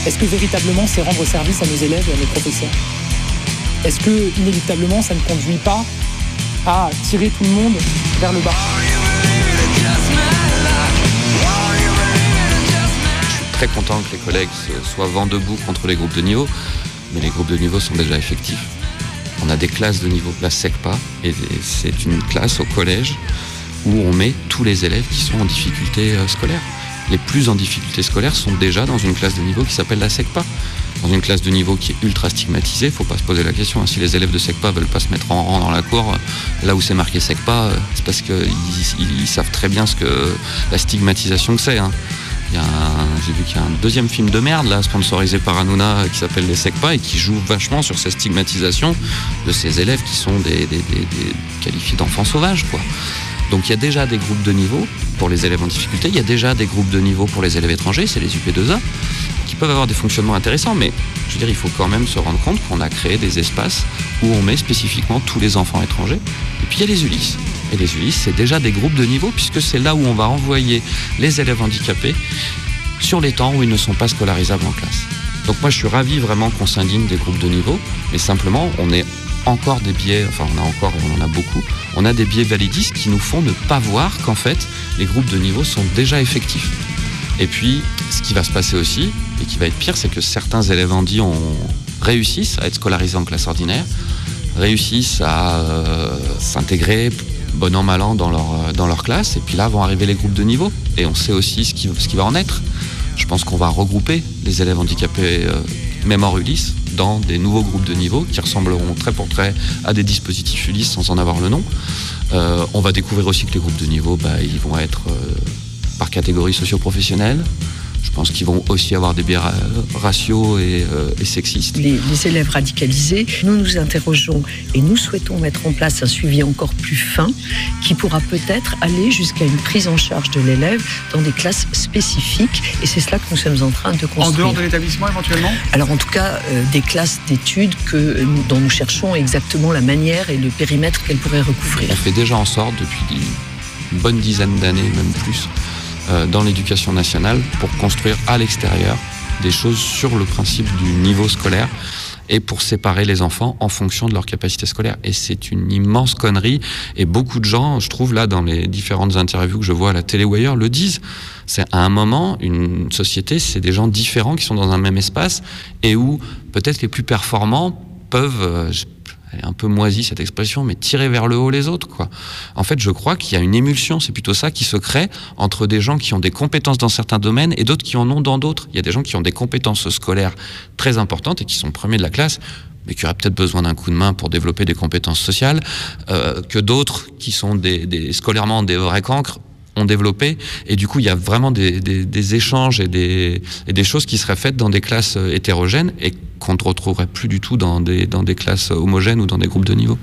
Speaker 48: Est-ce que véritablement c'est rendre service à nos élèves et à nos professeurs? Est-ce que inéluctablement ça ne conduit pas à tirer tout le monde vers le bas
Speaker 49: très content que les collègues soient vent debout contre les groupes de niveau. mais les groupes de niveau sont déjà effectifs. On a des classes de niveau, la SECPA, et c'est une classe au collège où on met tous les élèves qui sont en difficulté euh, scolaire. Les plus en difficulté scolaire sont déjà dans une classe de niveau qui s'appelle la SECPA. Dans une classe de niveau qui est ultra stigmatisée, il ne faut pas se poser la question. hein. Si les élèves de SECPA veulent pas se mettre en rang dans la cour, euh, là où c'est marqué SECPA, euh, c'est parce qu'ils ils- ils savent très bien ce que la stigmatisation que c'est. hein. J'ai vu qu'il y a un deuxième film de merde là, sponsorisé par Hanouna, qui s'appelle Les SECPA et qui joue vachement sur cette stigmatisation de ces élèves qui sont des, qualifiés d'enfants sauvages. Donc il y a déjà des groupes de niveau pour les élèves en difficulté, il y a déjà des groupes de niveau pour les élèves étrangers, c'est les UP2A, qui peuvent avoir des fonctionnements intéressants, mais je veux dire, il faut quand même se rendre compte qu'on a créé des espaces où on met spécifiquement tous les enfants étrangers. Et puis il y a les Ulysses. Et les Ulysses, c'est déjà des groupes de niveau, puisque c'est là où on va envoyer les élèves handicapés sur les temps où ils ne sont pas scolarisables en classe. Donc moi, je suis ravi vraiment qu'on s'indigne des groupes de niveau, mais simplement, on est encore des biais, enfin on a encore on en a beaucoup, on a des biais validistes qui nous font ne pas voir qu'en fait, les groupes de niveau sont déjà effectifs. Et puis, ce qui va se passer aussi, et qui va être pire, c'est que certains élèves handi ont réussissent à être scolarisés en classe ordinaire, réussissent à euh, s'intégrer bon an mal an dans leur, euh, dans leur classe, et puis là vont arriver les groupes de niveau, et on sait aussi ce qui, ce qui va en être. Je pense qu'on va regrouper les élèves handicapés, euh, même hors Ulysse, dans des nouveaux groupes de niveau qui ressembleront très pour très à des dispositifs Ulysse sans en avoir le nom. Euh, on va découvrir aussi que les groupes de niveau, bah, ils vont être euh, par catégorie socio-professionnelle. Je pense qu'ils vont aussi avoir des biais ra- raciaux et, euh, et sexistes.
Speaker 50: les, les élèves radicalisés, nous nous interrogeons et nous souhaitons mettre en place un suivi encore plus fin qui pourra peut-être aller jusqu'à une prise en charge de l'élève dans des classes spécifiques et c'est cela que nous sommes en train de construire.
Speaker 13: En dehors de l'établissement éventuellement?
Speaker 50: Alors en tout cas, euh, des classes d'études que, dont nous cherchons exactement la manière et le périmètre qu'elles pourraient recouvrir.
Speaker 49: On fait déjà en sorte depuis une bonne dizaine d'années, même plus, dans l'éducation nationale pour construire à l'extérieur des choses sur le principe du niveau scolaire et pour séparer les enfants en fonction de leur capacité scolaire. Et c'est une immense connerie. Et beaucoup de gens, je trouve là, dans les différentes interviews que je vois à la télé ou ailleurs, le disent. C'est à un moment, une société, c'est des gens différents qui sont dans un même espace et où peut-être les plus performants peuvent, euh, elle est un peu moisie cette expression, mais tirer vers le haut les autres. Quoi. En fait, je crois qu'il y a une émulsion, c'est plutôt ça qui se crée entre des gens qui ont des compétences dans certains domaines et d'autres qui en ont dans d'autres. Il y a des gens qui ont des compétences scolaires très importantes et qui sont premiers de la classe mais qui auraient peut-être besoin d'un coup de main pour développer des compétences sociales, euh, que d'autres qui sont des, des- scolairement des vrais cancres ont développé. Et du coup, il y a vraiment des, échanges et des, choses qui seraient faites dans des classes euh, hétérogènes et qu'on ne retrouverait plus du tout dans des classes homogènes ou dans des groupes de niveau.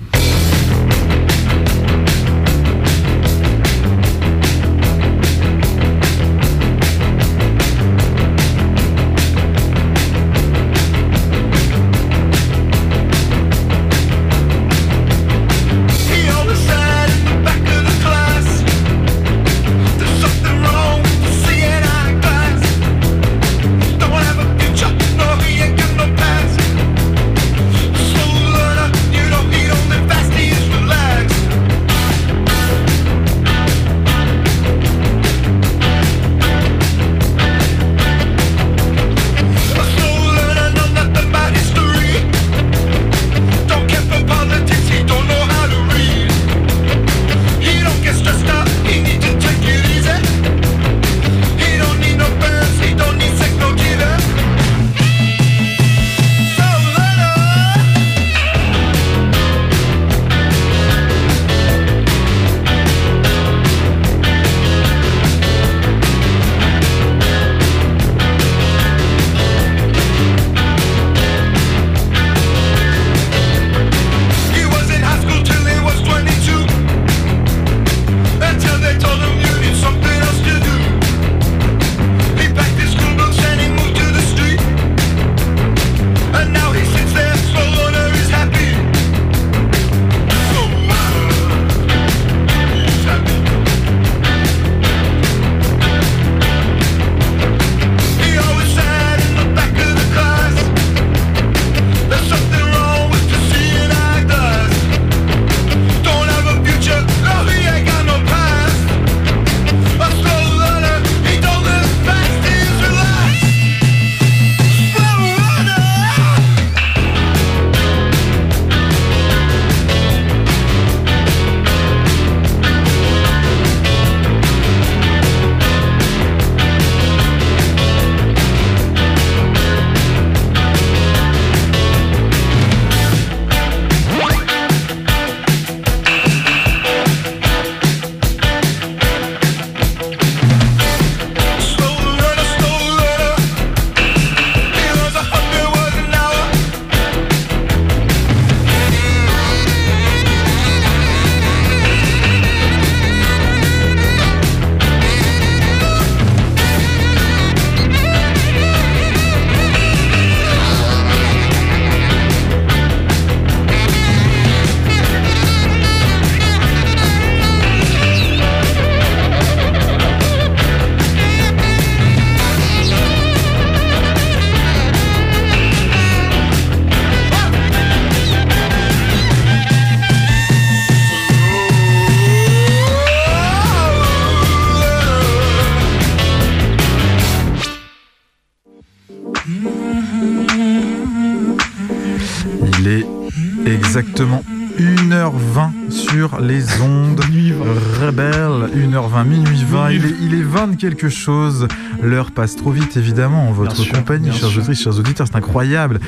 Speaker 13: Quelque chose. L'heure passe trop vite, évidemment, en votre compagnie, chers
Speaker 12: sûr.
Speaker 13: auditrices, chers auditeurs. C'est incroyable.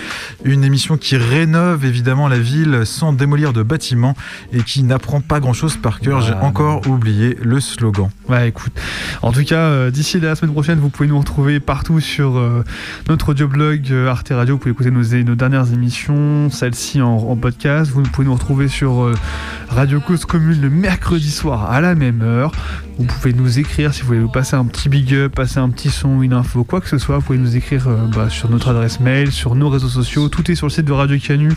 Speaker 13: Une émission qui rénove évidemment la ville sans démolir de bâtiments et qui n'apprend pas grand chose par cœur. J'ai
Speaker 12: Bah,
Speaker 13: encore oublié le slogan.
Speaker 12: Ouais, écoute. En tout cas, euh, d'ici la semaine prochaine, vous pouvez nous retrouver partout sur euh, notre audioblog euh, Arte Radio. Vous pouvez écouter nos, nos dernières émissions, celle-ci en, en podcast. Vous pouvez nous retrouver sur Radio Cause Commune le mercredi soir à la même heure. Vous pouvez nous écrire si vous voulez nous passer un petit big up, passer un petit sont une info, quoi que ce soit, vous pouvez nous écrire sur notre adresse mail, sur nos réseaux sociaux. Tout est sur le site de Radio Canu.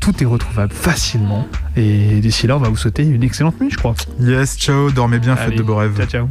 Speaker 12: Tout est retrouvable facilement. Et d'ici là, on va vous souhaiter une excellente nuit, je crois.
Speaker 13: Yes, ciao, dormez bien, faites de beaux rêves.
Speaker 12: Ciao, ciao.